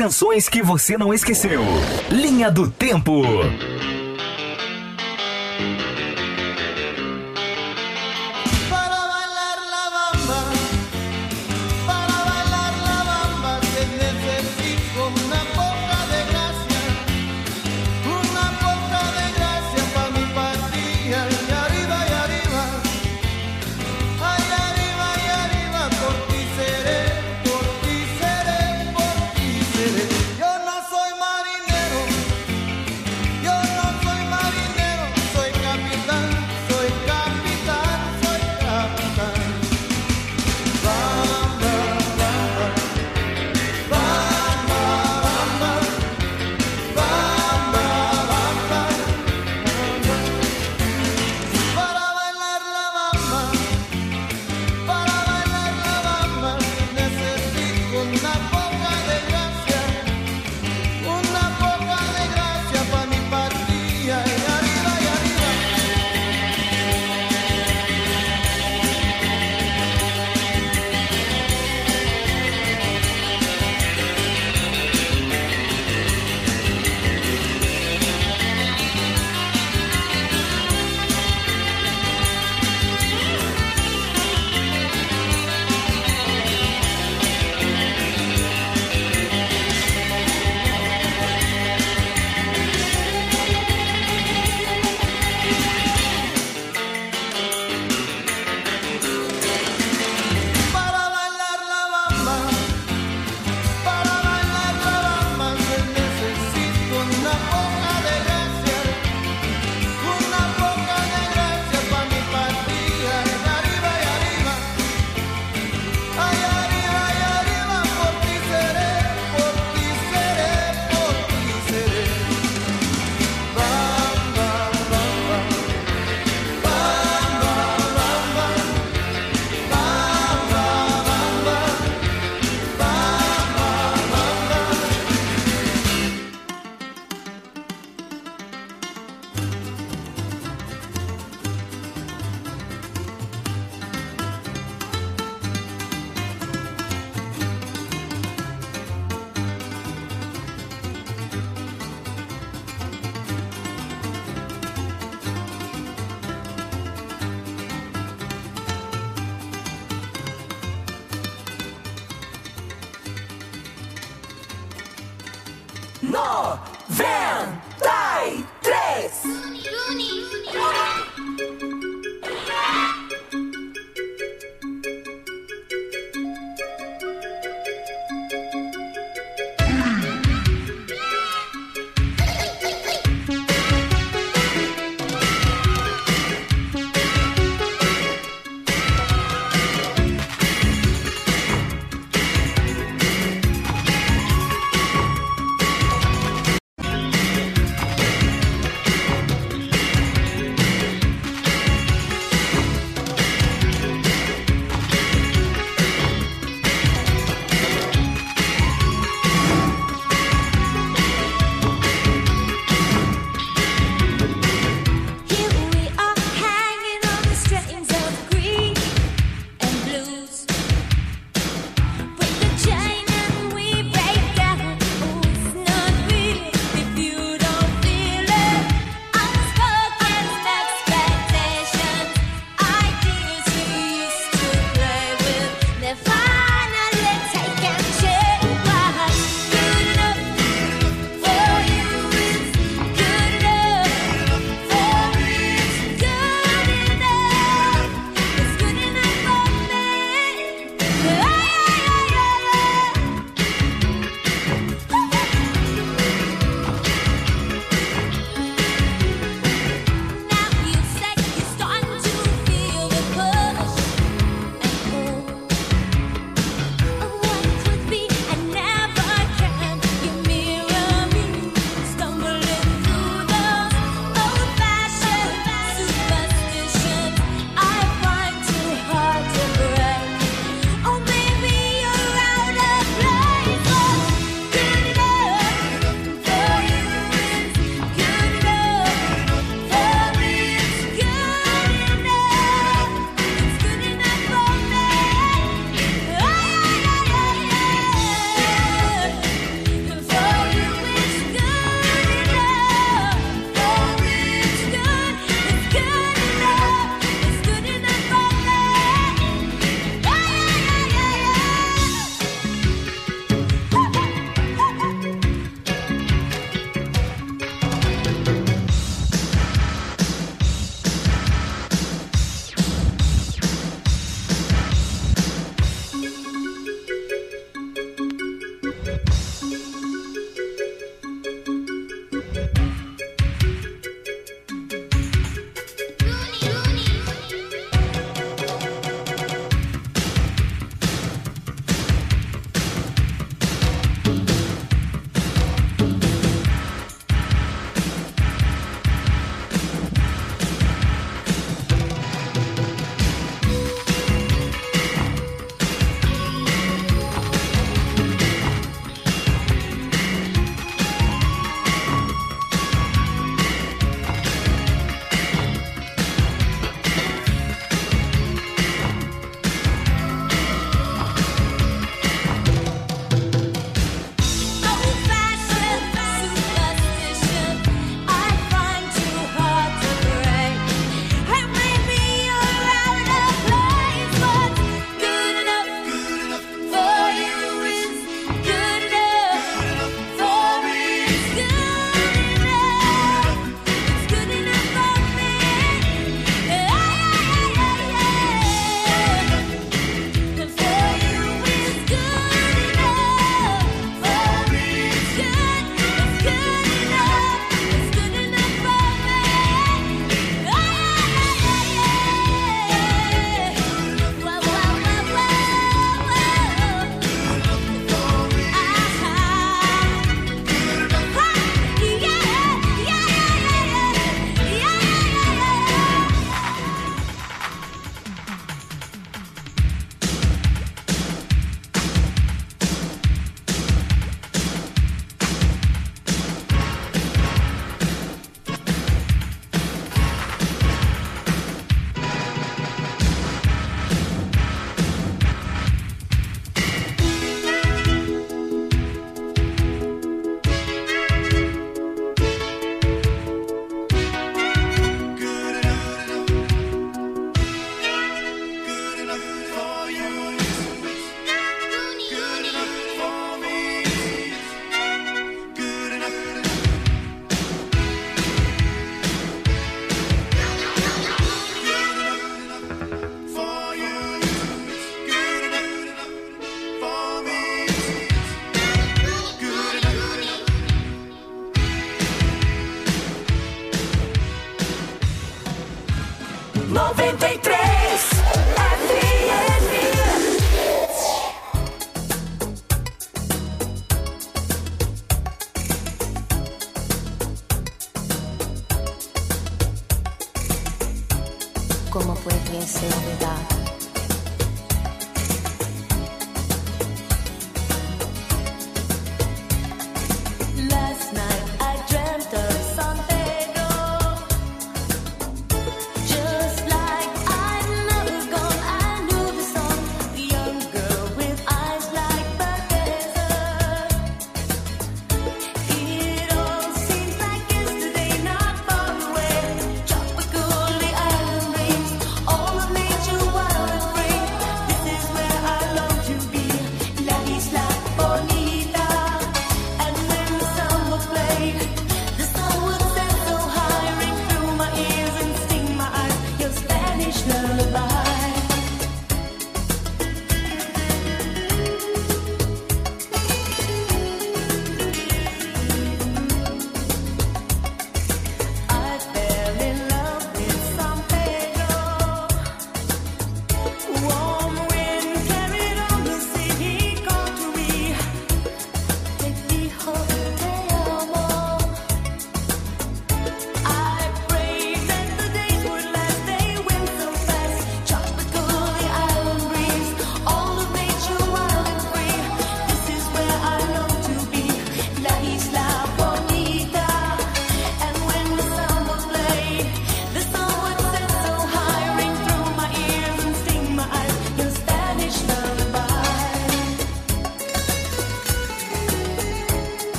Canções que você não esqueceu. Linha do Tempo.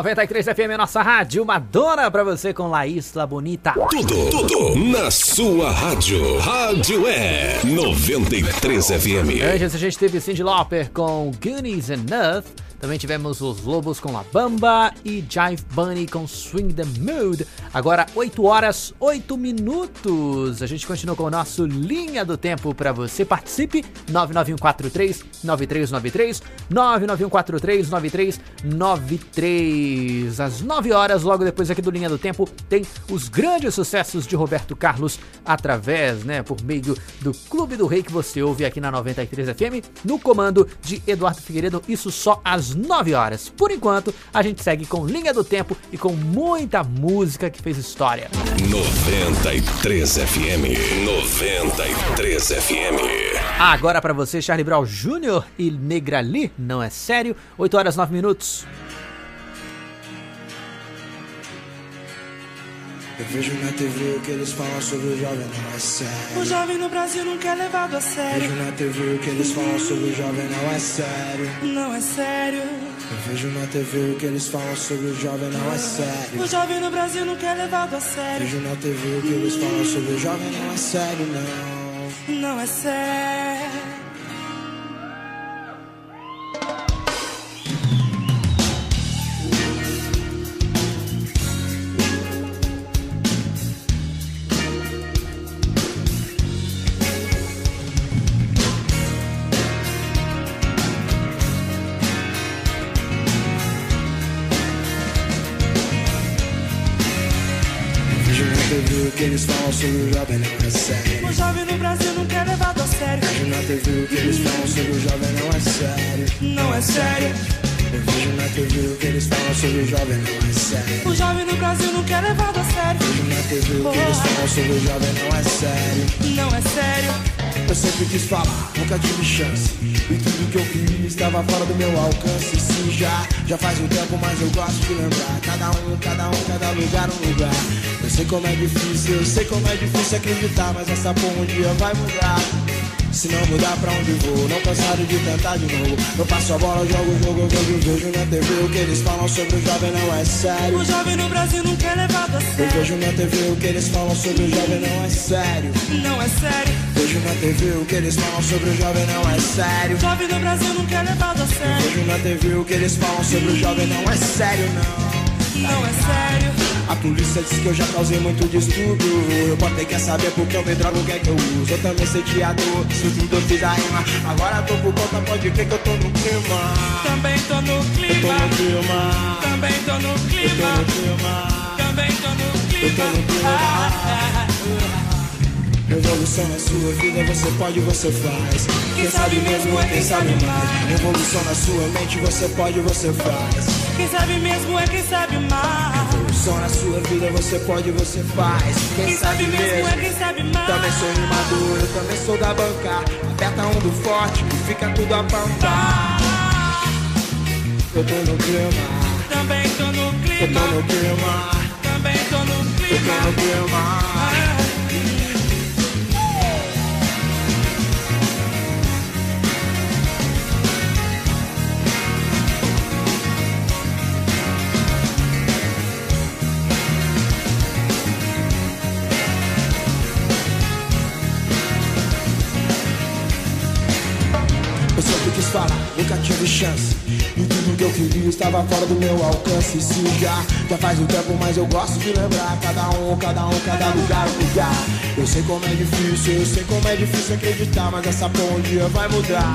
93 FM, nossa rádio, Madonna pra você com Laís La Bonita. Tudo, tudo na sua rádio. Rádio é 93 FM. Antes a gente teve Cyndi Lauper com Goonies and Earth. Também tivemos os Lobos com La Bamba e Jive Bunny com Swing the Mood. Agora 8 horas 8 minutos. A gente continua com o nosso Linha do Tempo para você. Participe 99143 9393 99143 9393. Às 9 horas, logo depois aqui do Linha do Tempo, tem os grandes sucessos de Roberto Carlos através, né, por meio do Clube do Rei que você ouve aqui na 93 FM, no comando de Eduardo Figueiredo, isso só às 9 horas. Por enquanto, a gente segue com Linha do Tempo e com muita música que fez história. 93 FM. 93 FM. Agora pra você, Charlie Brown Jr. e Negrali, não é sério? 8 horas 9 minutos. Eu vejo na TV o que eles falam sobre o jovem, não é sério. O jovem no Brasil nunca é levado a sério. Vejo na TV o que eles falam sobre o jovem, não é sério. Não é sério. Eu vejo na TV o que eles falam sobre o jovem, não é sério. O jovem no Brasil nunca é levado a sério. Vejo na TV o que eles falam sobre o jovem, não é sério, não. Não é sério. O jovem não é sério. O jovem no Brasil nunca é levado a sério. Vejo na TV o que eles falam sobre o jovem não é sério. Não é sério. Eu vejo na TV o que eles falam sobre o jovem não é sério. O jovem no Brasil nunca é levado a sério. Vejo na TV o que eles falam sobre o jovem não é sério. Não é sério. Eu sempre quis falar, nunca tive chance. E tudo que eu queria estava fora do meu alcance. Sim, já, já faz um tempo, mas eu gosto de lembrar. Cada um, cada um, cada lugar, um lugar. Eu sei como é difícil, eu sei como é difícil acreditar. Mas essa porra um dia vai mudar. Se não mudar pra onde vou, não cansado de tentar de novo. Eu passo a bola, jogo o jogo, eu vejo, vejo na TV o que eles falam sobre o jovem não é sério. O jovem no Brasil nunca é levado a Eu sério. vejo na TV o que eles falam sobre o jovem não é sério. Não é sério. Vejo na TV o que eles falam sobre o jovem não é sério. O jovem no Brasil nunca é levado a sério. Vejo na TV o que eles falam sobre o jovem não é sério, não. Não é sério. A polícia diz que eu já causei muito distúrbio. Eu botei quer saber porque eu me drogo, o que é que eu uso. Eu também sei teatro, isso tudo eu fiz a rima. Agora tô por conta, pode crer que eu tô no clima. Também tô no Eu tô clima. no clima. Também tô no Eu tô clima. no clima. Também tô no Eu tô no clima. Ah, clima. Revolução na sua vida, você pode, você faz. Quem sabe mesmo é quem sabe mais. Revolução na sua mente, você pode, você faz. Quem sabe mesmo é quem sabe mais. Revolução na sua vida, você pode, você faz. Quem sabe mesmo é quem sabe mais. Também sou animador, eu também sou da banca. Aperta um do forte, que fica tudo a pampa. Eu tô no clima, Também tô no eu clima. tô no clima, Também tô no eu tô clima. no clima. Falar, nunca tive chance. E tudo que eu queria estava fora do meu alcance. Se já, já faz um tempo, mas eu gosto de lembrar. Cada um, cada um, cada lugar, lugar. Eu sei como é difícil, eu sei como é difícil acreditar. Mas essa dia vai mudar.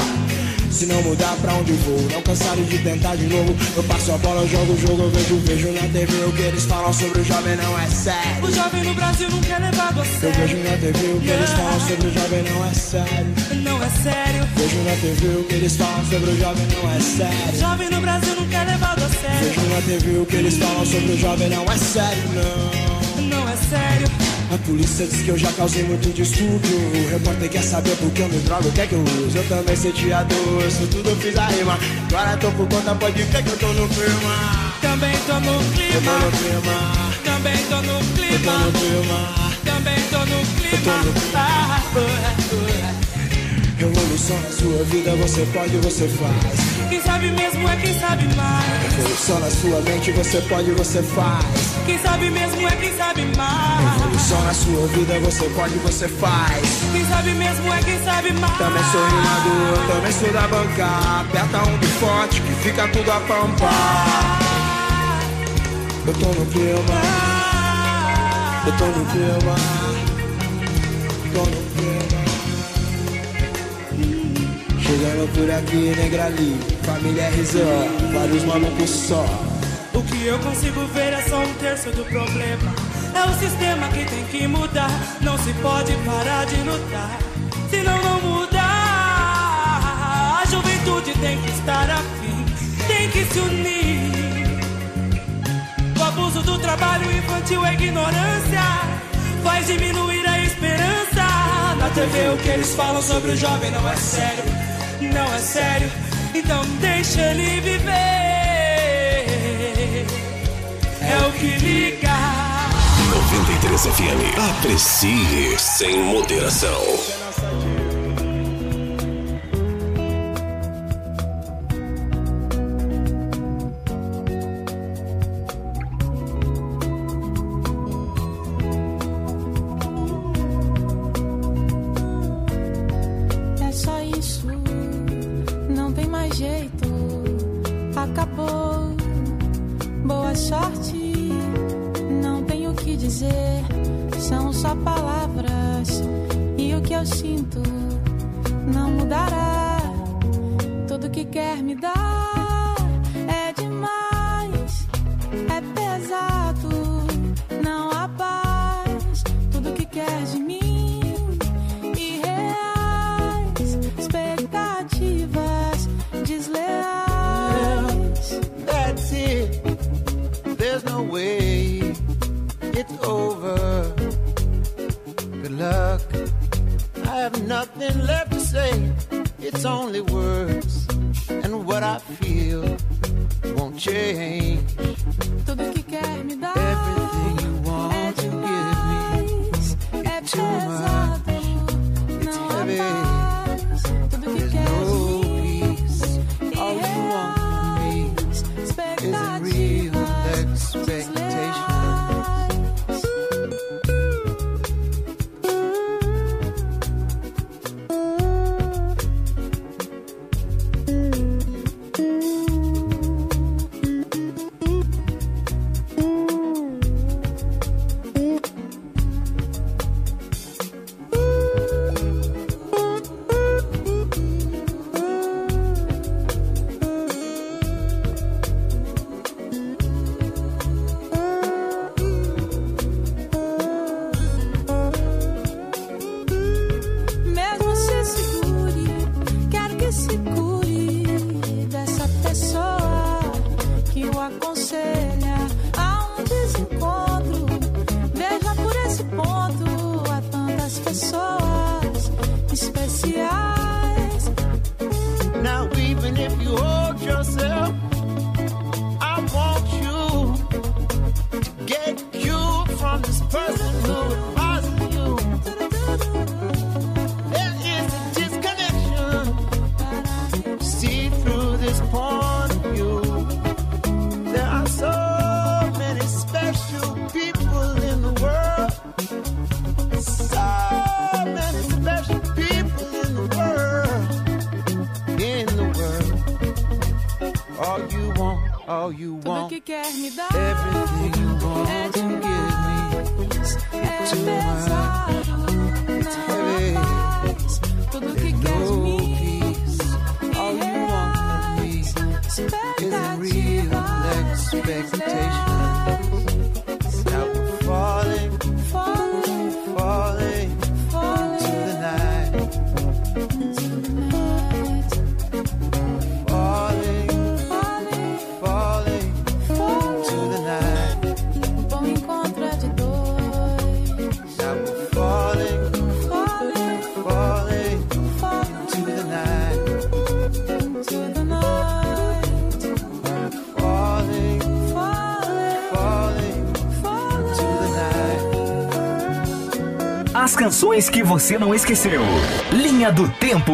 Se não mudar pra onde vou, não cansado de tentar de novo. Eu passo a bola, jogo o jogo, eu vejo, vejo na TV o que eles falam sobre o jovem não é sério. O jovem no Brasil nunca é levado a Eu vejo sério. na TV o que eles falam sobre o jovem não é sério. Não é sério. Vejo na TV o que eles falam sobre o jovem não é sério. Jovem no Brasil nunca é levado a sério. Vejo na TV o que eles falam sobre o jovem não é sério, não. Não é sério. A polícia diz que eu já causei muito distúrbio. O repórter quer saber por que eu me drogo, o que é que eu uso. Eu também sei teatro, isso tudo eu fiz a rima. Agora tô por conta, pode crer que eu tô no clima. Também tô no Eu tô clima. no clima, Também tô no eu tô clima. no clima. Também tô no clima. Eu tô no clima. Ah, ah, ah. Revolução na sua vida, você pode, você faz. Quem sabe mesmo é quem sabe mais. Revolução na sua mente, você pode, você faz. Quem sabe mesmo é quem sabe mais. Revolução na sua vida, você pode, você faz. Quem sabe mesmo é quem sabe mais. Também sou rimador, também sou da banca. Aperta um do forte que fica tudo a pampa. Eu tô no clima, eu tô no clima, tô no clima. Chegando por aqui, negra ali, família RZ, vários malucos só. O que eu consigo ver é só um terço do problema. É o sistema que tem que mudar. Não se pode parar de lutar. Senão não mudar. A juventude tem que estar afim. Tem que se unir. O abuso do trabalho infantil é ignorância. Faz diminuir a esperança. Na TV o que eles falam sobre o jovem não é sério. Não é sério. Então deixa ele viver. É o que liga. 93 FM. Aprecie sem moderação. Canções que você não esqueceu. Linha do Tempo.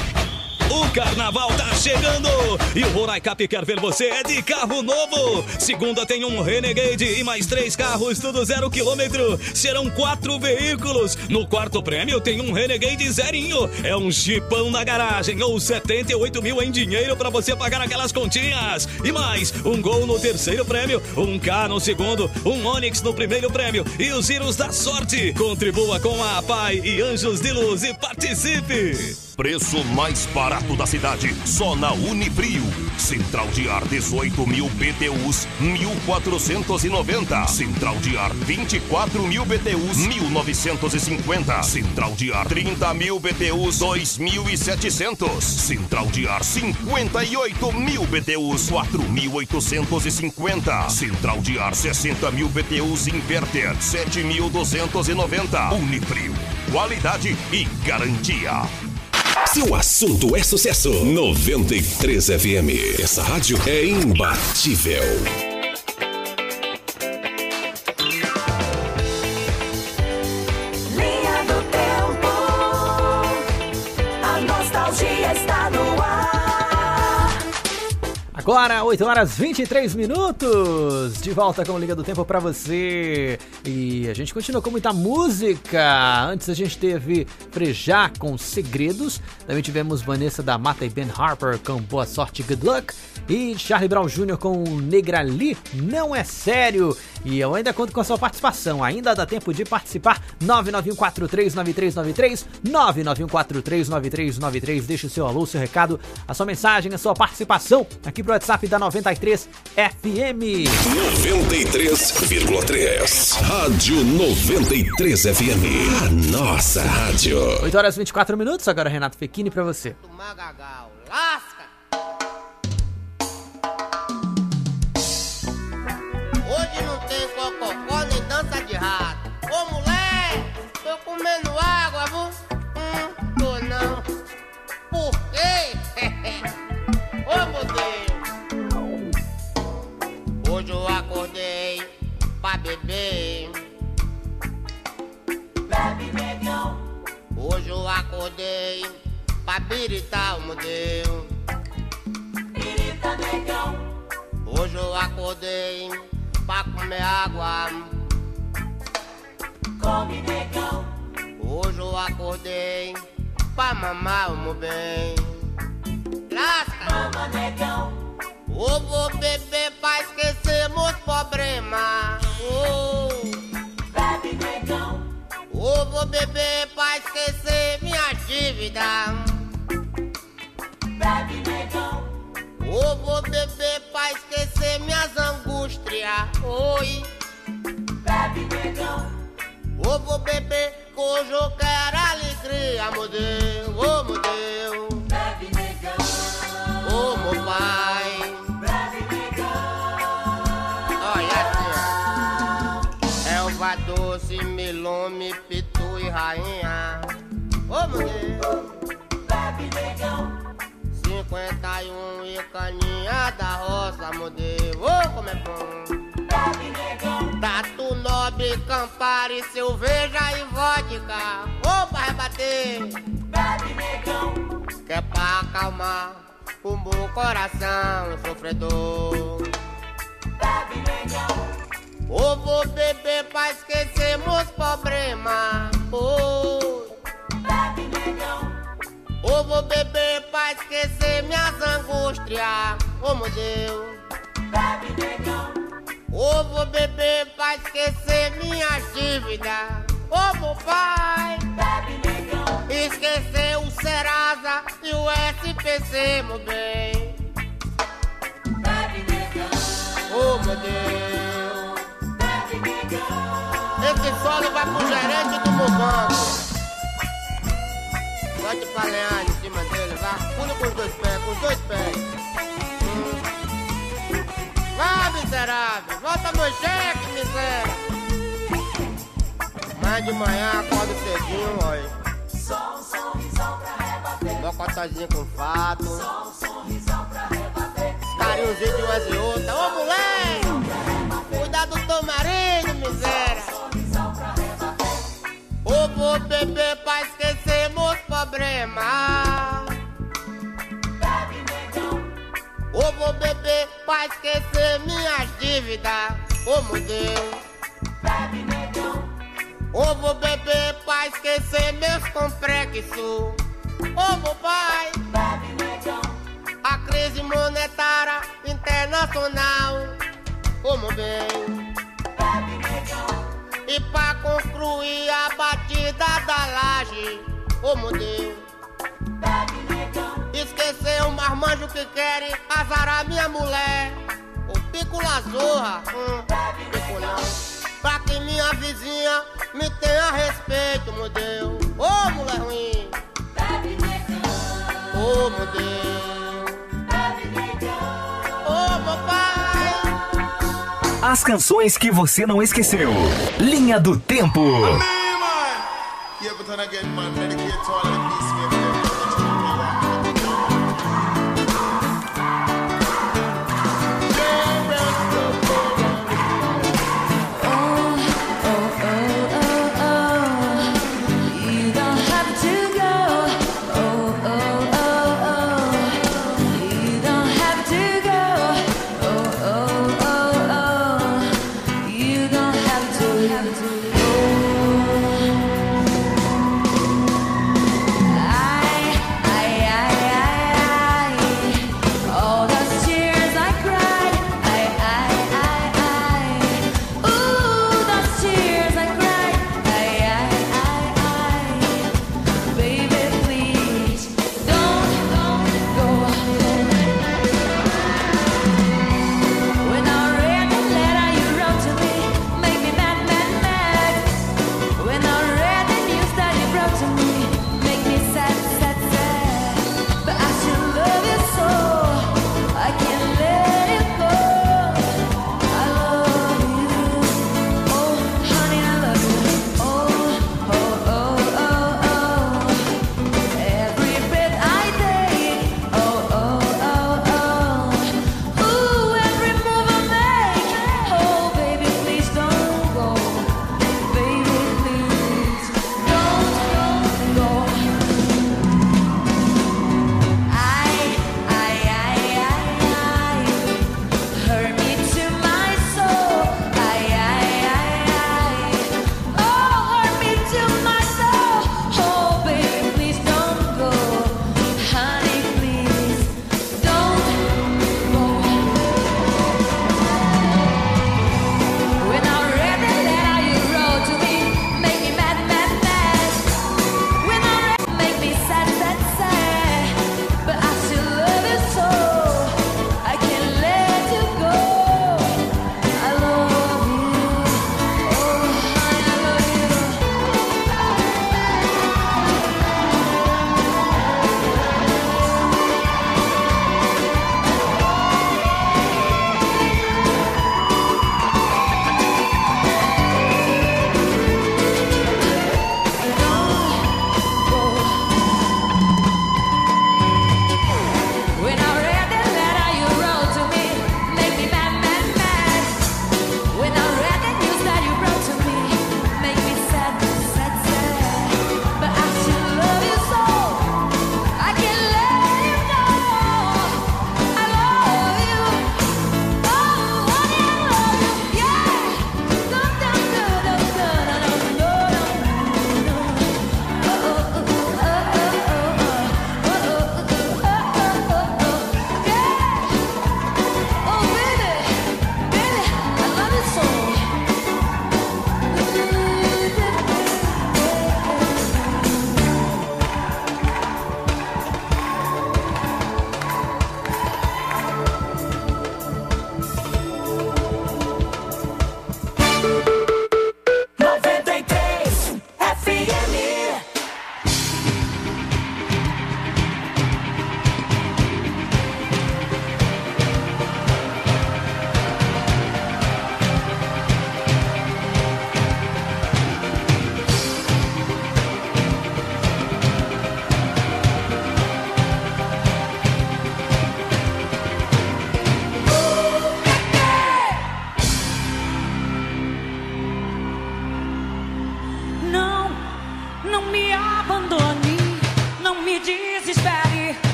Carnaval tá chegando e o Roraicap quer ver você é de carro novo. Segunda tem um Renegade e mais três carros, tudo zero quilômetro. Serão quatro veículos. No quarto prêmio tem um Renegade zerinho. É um chipão na garagem ou 78 mil em dinheiro pra você pagar aquelas continhas. E mais, um gol no terceiro prêmio, um K no segundo, um Onix no primeiro prêmio e os giros da sorte. Contribua com a Pai e Anjos de Luz e participe. Preço mais barato da cidade, só na Unifrio. Central de ar 18 mil BTUs, 1.490. Central de ar 24 mil BTUs, 1.950. Central de ar 30 mil BTUs, 2.700. Central de ar 58 mil BTUs, 4.850. Central de ar 60 mil BTUs Inverter, 7.290. Unifrio, qualidade e garantia. Se o assunto é sucesso, 93 FM. Essa rádio é imbatível. Agora, 8 horas 23 minutos. De volta com Liga do Tempo pra você. E a gente continua com muita música. Antes a gente teve Frejá com Segredos. Também tivemos Vanessa da Mata e Ben Harper com Boa Sorte, Good Luck. E Charlie Brown Jr. com Negrali, Não é Sério. E eu ainda conto com a sua participação. Ainda dá tempo de participar. 991439393, 991439393. Deixe o seu alô, seu recado, a sua mensagem, a sua participação aqui pro WhatsApp da 93 FM. 93,3. Rádio 93 FM. A nossa rádio. 8 horas e 24 minutos. Agora Renato Fechini pra você. Hoje acordei pra biritar o modelo. Birita, negão. Hoje eu acordei pra comer água. Come, negão. Hoje eu acordei pra mamar o meu bem. Lasca. Mama, negão. Eu vou beber pra esquecer meus problemas. Oh. Bebe, negão. Eu vou beber pra esquecer minha dívida. Bebe, negão. Eu vou beber pra esquecer minhas angústias. Oi. Bebe, negão. Eu vou beber que hoje eu quero alegria, meu Deus. Oh, meu Deus. Rainha. Ô, meu Deus. Bebe, negão. 51 e caninha da roça. modelo. Ô, como é bom. Tatu Nobre, Campari, cerveja e vodka. Ô, pra rebater. Bebe, negão. Que é pra acalmar o meu coração sofredor. Bebe, negão. Ou vou beber pra esquecer meus problemas. Oh. Bebe, negão. Ou vou beber pra esquecer minhas angústias. Oh, meu Deus. Bebe, negão. Ou vou beber pra esquecer minhas dívidas. Ô meu pai, bebe negão. Esquecer o Serasa e o SPC, meu bem. Bebe negão. Ô meu Deus. Bebe negão. Esse solo vai pro gerente do meu banco. Palear em cima dele, vá. Pula com os dois pés, com os dois pés. Vá, miserável, volta meu cheque, miséria. Mas de manhã acordo cedinho, olha. Só um sorrisão pra rebater. Bocotazinho com fato. Só um sorrisão pra rebater. Carinhozinho de umas e outra. Ô, moleque! Cuidado do teu marido, miséria. Ou vou beber pra esquecer meus problemas. Ou vou beber pra esquecer minhas dívidas. Ô, meu Deus. Ou vou beber pra esquecer meus complexos. Ô, meu pai. A crise monetária internacional. Ô, meu bem. E pra construir a batida da laje. Ô, meu Deus. Esquecer o marmanjo que querem azarar minha mulher. O pico lazorra, hum, pico não. Pra que minha vizinha me tenha respeito, meu Deus. Ô mulher ruim. Ô meu Deus. As canções que você não esqueceu. Linha do Tempo.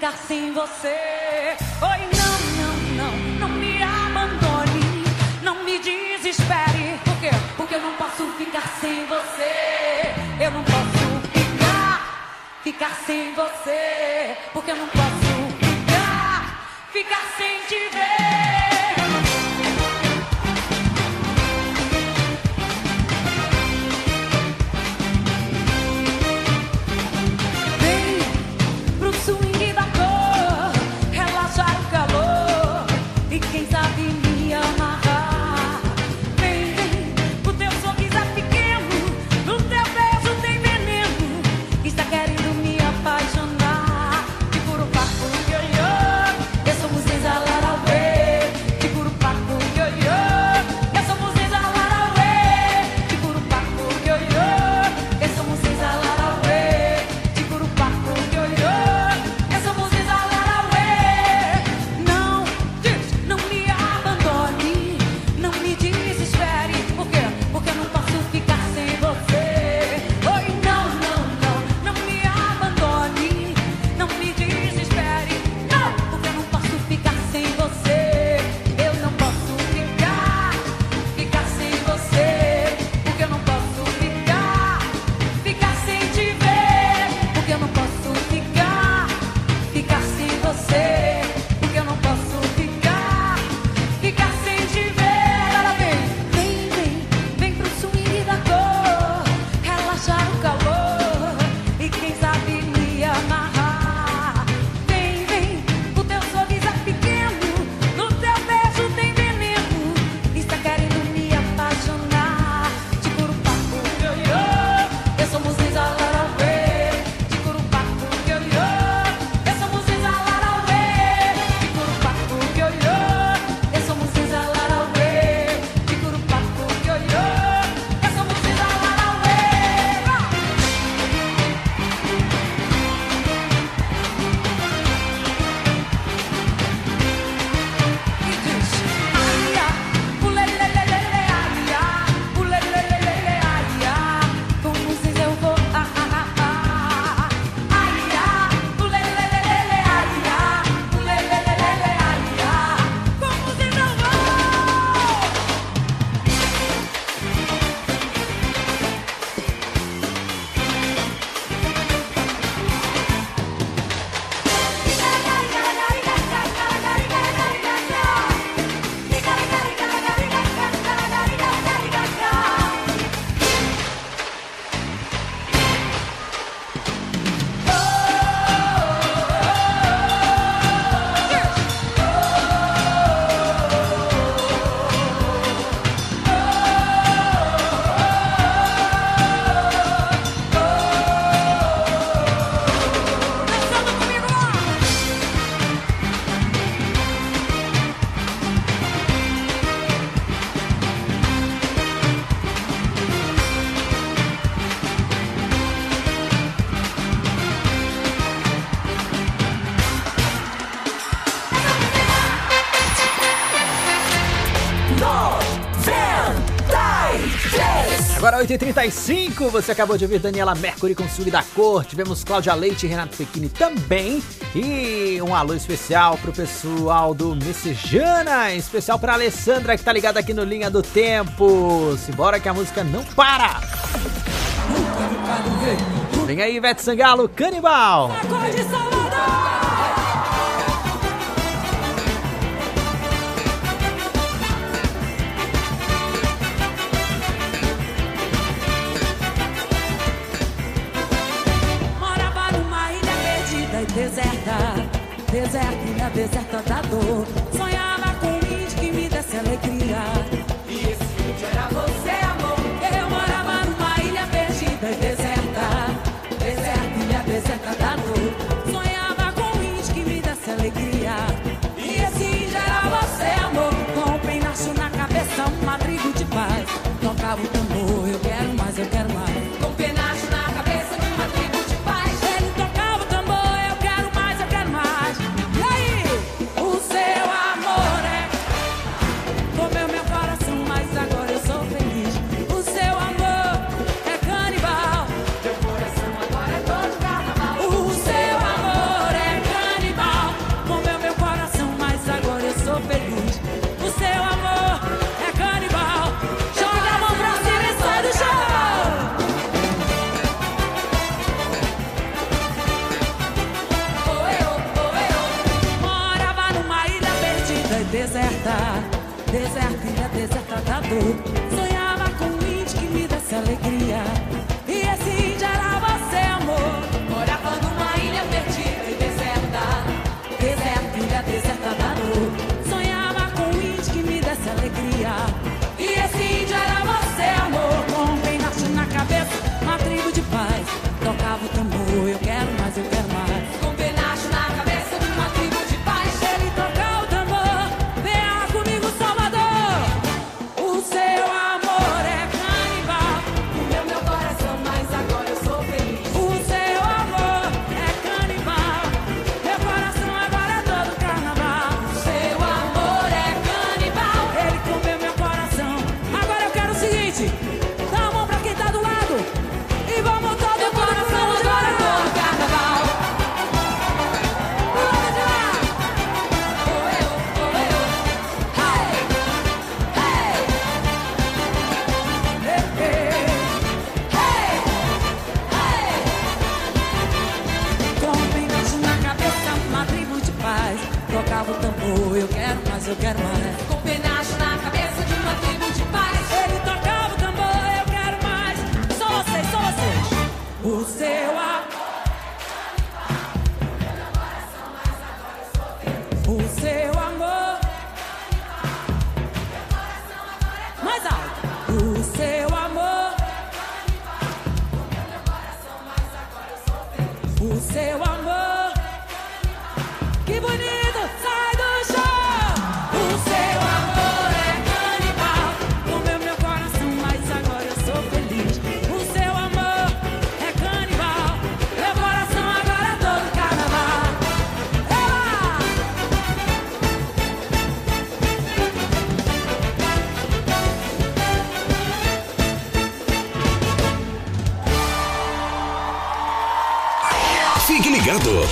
I see. 8h35, é você acabou de ouvir Daniela Mercury com Sully da Cor, tivemos Cláudia Leite e Renato Pequini também. E um alô especial pro pessoal do Messejana, especial pra Alessandra que tá ligada aqui no Linha do Tempo. Simbora que a música não para! Vem aí, Vete Sangalo, Canibal! A City.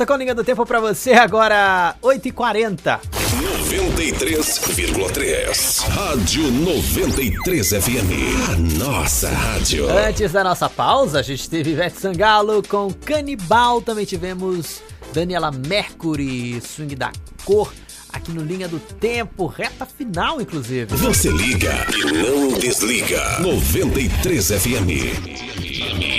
volta com a Linha do Tempo para você agora, 8h40. 93,3. Rádio 93 FM. A nossa rádio. Antes da nossa pausa, a gente teve Ivete Sangalo com Canibal. Também tivemos Daniela Mercury, Swing da Cor. Aqui no Linha do Tempo, reta final, inclusive. Você liga e não desliga. 93 FM.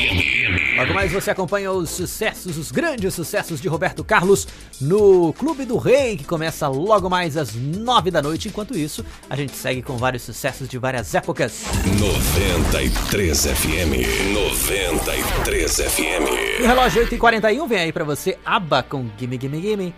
Logo mais você acompanha os sucessos, os grandes sucessos de Roberto Carlos no Clube do Rei, que começa logo mais às nove da noite. Enquanto isso, a gente segue com vários sucessos de várias épocas. 93 FM, 93 FM. O relógio 8h41 vem aí para você, aba com Gimme Gimme Gimme.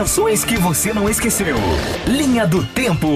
Canções que você não esqueceu. Linha do Tempo.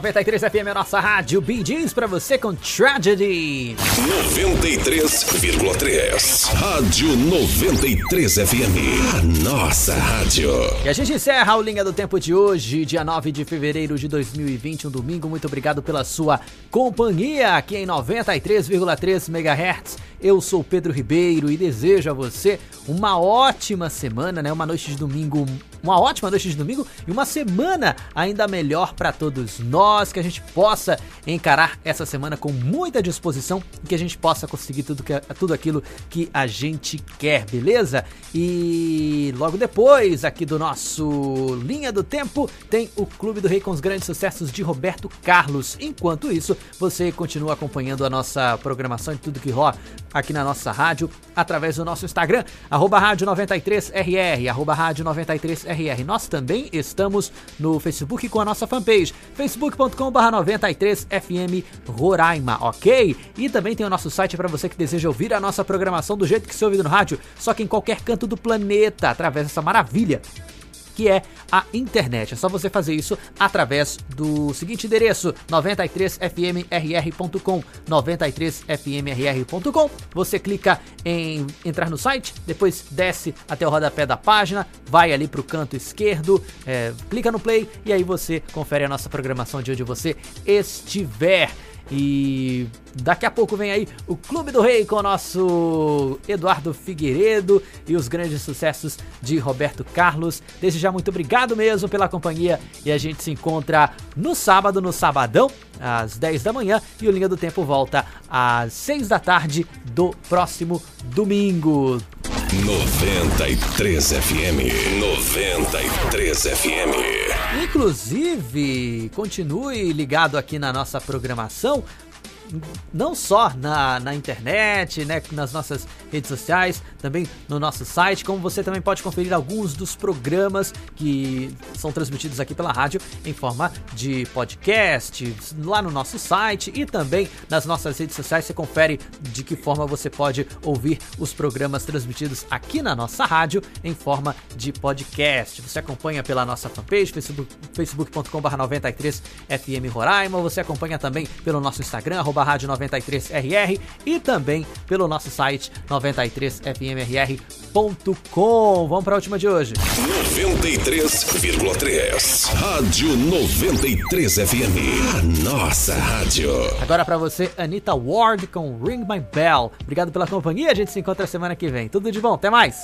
93 FM é a nossa rádio. Gees pra você com Tragedy. 93,3. Rádio 93 FM. A nossa rádio. E a gente encerra o Linha do Tempo de hoje, dia 9 de fevereiro de 2020, um domingo. Muito obrigado pela sua companhia aqui em 93,3 MHz. Eu sou Pedro Ribeiro e desejo a você uma ótima semana, né? Uma noite de domingo, uma ótima noite de domingo e uma semana ainda melhor para todos nós, que a gente possa encarar essa semana com muita disposição e que a gente possa conseguir tudo, que, tudo aquilo que a gente quer, beleza? E logo depois, aqui do nosso Linha do Tempo, tem o Clube do Rei com os grandes sucessos de Roberto Carlos. Enquanto isso, você continua acompanhando a nossa programação e tudo que rola aqui na nossa rádio através do nosso Instagram, arroba rádio 93RR, arroba rádio 93RR. Nós também estamos no Facebook com a nossa fanpage, facebook.com barra 93FM Roraima, ok? E também tem o nosso site para você que deseja ouvir a nossa programação do jeito que se ouve no rádio, só que em qualquer canto do planeta, através dessa maravilha que é a internet. É só você fazer isso através do seguinte endereço: 93fmrr.com, 93fmrr.com. Você clica em entrar no site, depois desce até o rodapé da página, vai ali para o canto esquerdo, é, clica no play e aí você confere a nossa programação de onde você estiver. E daqui a pouco vem aí o Clube do Rei com o nosso Eduardo Figueiredo e os grandes sucessos de Roberto Carlos. Desde já, muito obrigado mesmo pela companhia e a gente se encontra no sábado, no sabadão, às 10 da manhã. E o Linha do Tempo volta às 6 da tarde do próximo domingo. 93 FM. 93 FM. Inclusive, continue ligado aqui na nossa programação, não só na, na internet, né, nas nossas redes sociais, também no nosso site, como você também pode conferir alguns dos programas que são transmitidos aqui pela rádio em forma de podcast, lá no nosso site e também nas nossas redes sociais. Você confere de que forma você pode ouvir os programas transmitidos aqui na nossa rádio em forma de podcast. Você acompanha pela nossa fanpage, facebook, facebook.com.br 93FM Roraima. Você acompanha também pelo nosso Instagram, arroba rádio 93RR e também pelo nosso site 93fmrr.com. Vamos para a última de hoje. 93,3. Rádio 93 FM. A nossa rádio. Agora para você, Anitta Ward com Ring My Bell. Obrigado pela companhia. A gente se encontra semana que vem. Tudo de bom. Até mais.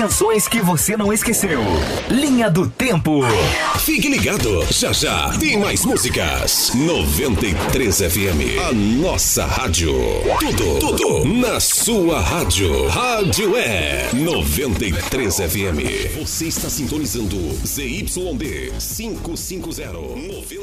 Canções que você não esqueceu. Linha do Tempo. Fique ligado, já já tem mais músicas. 93 FM, a nossa rádio. Tudo, tudo na sua rádio. Rádio é 93 FM. Você está sintonizando ZYD 550, 93,3 MHz.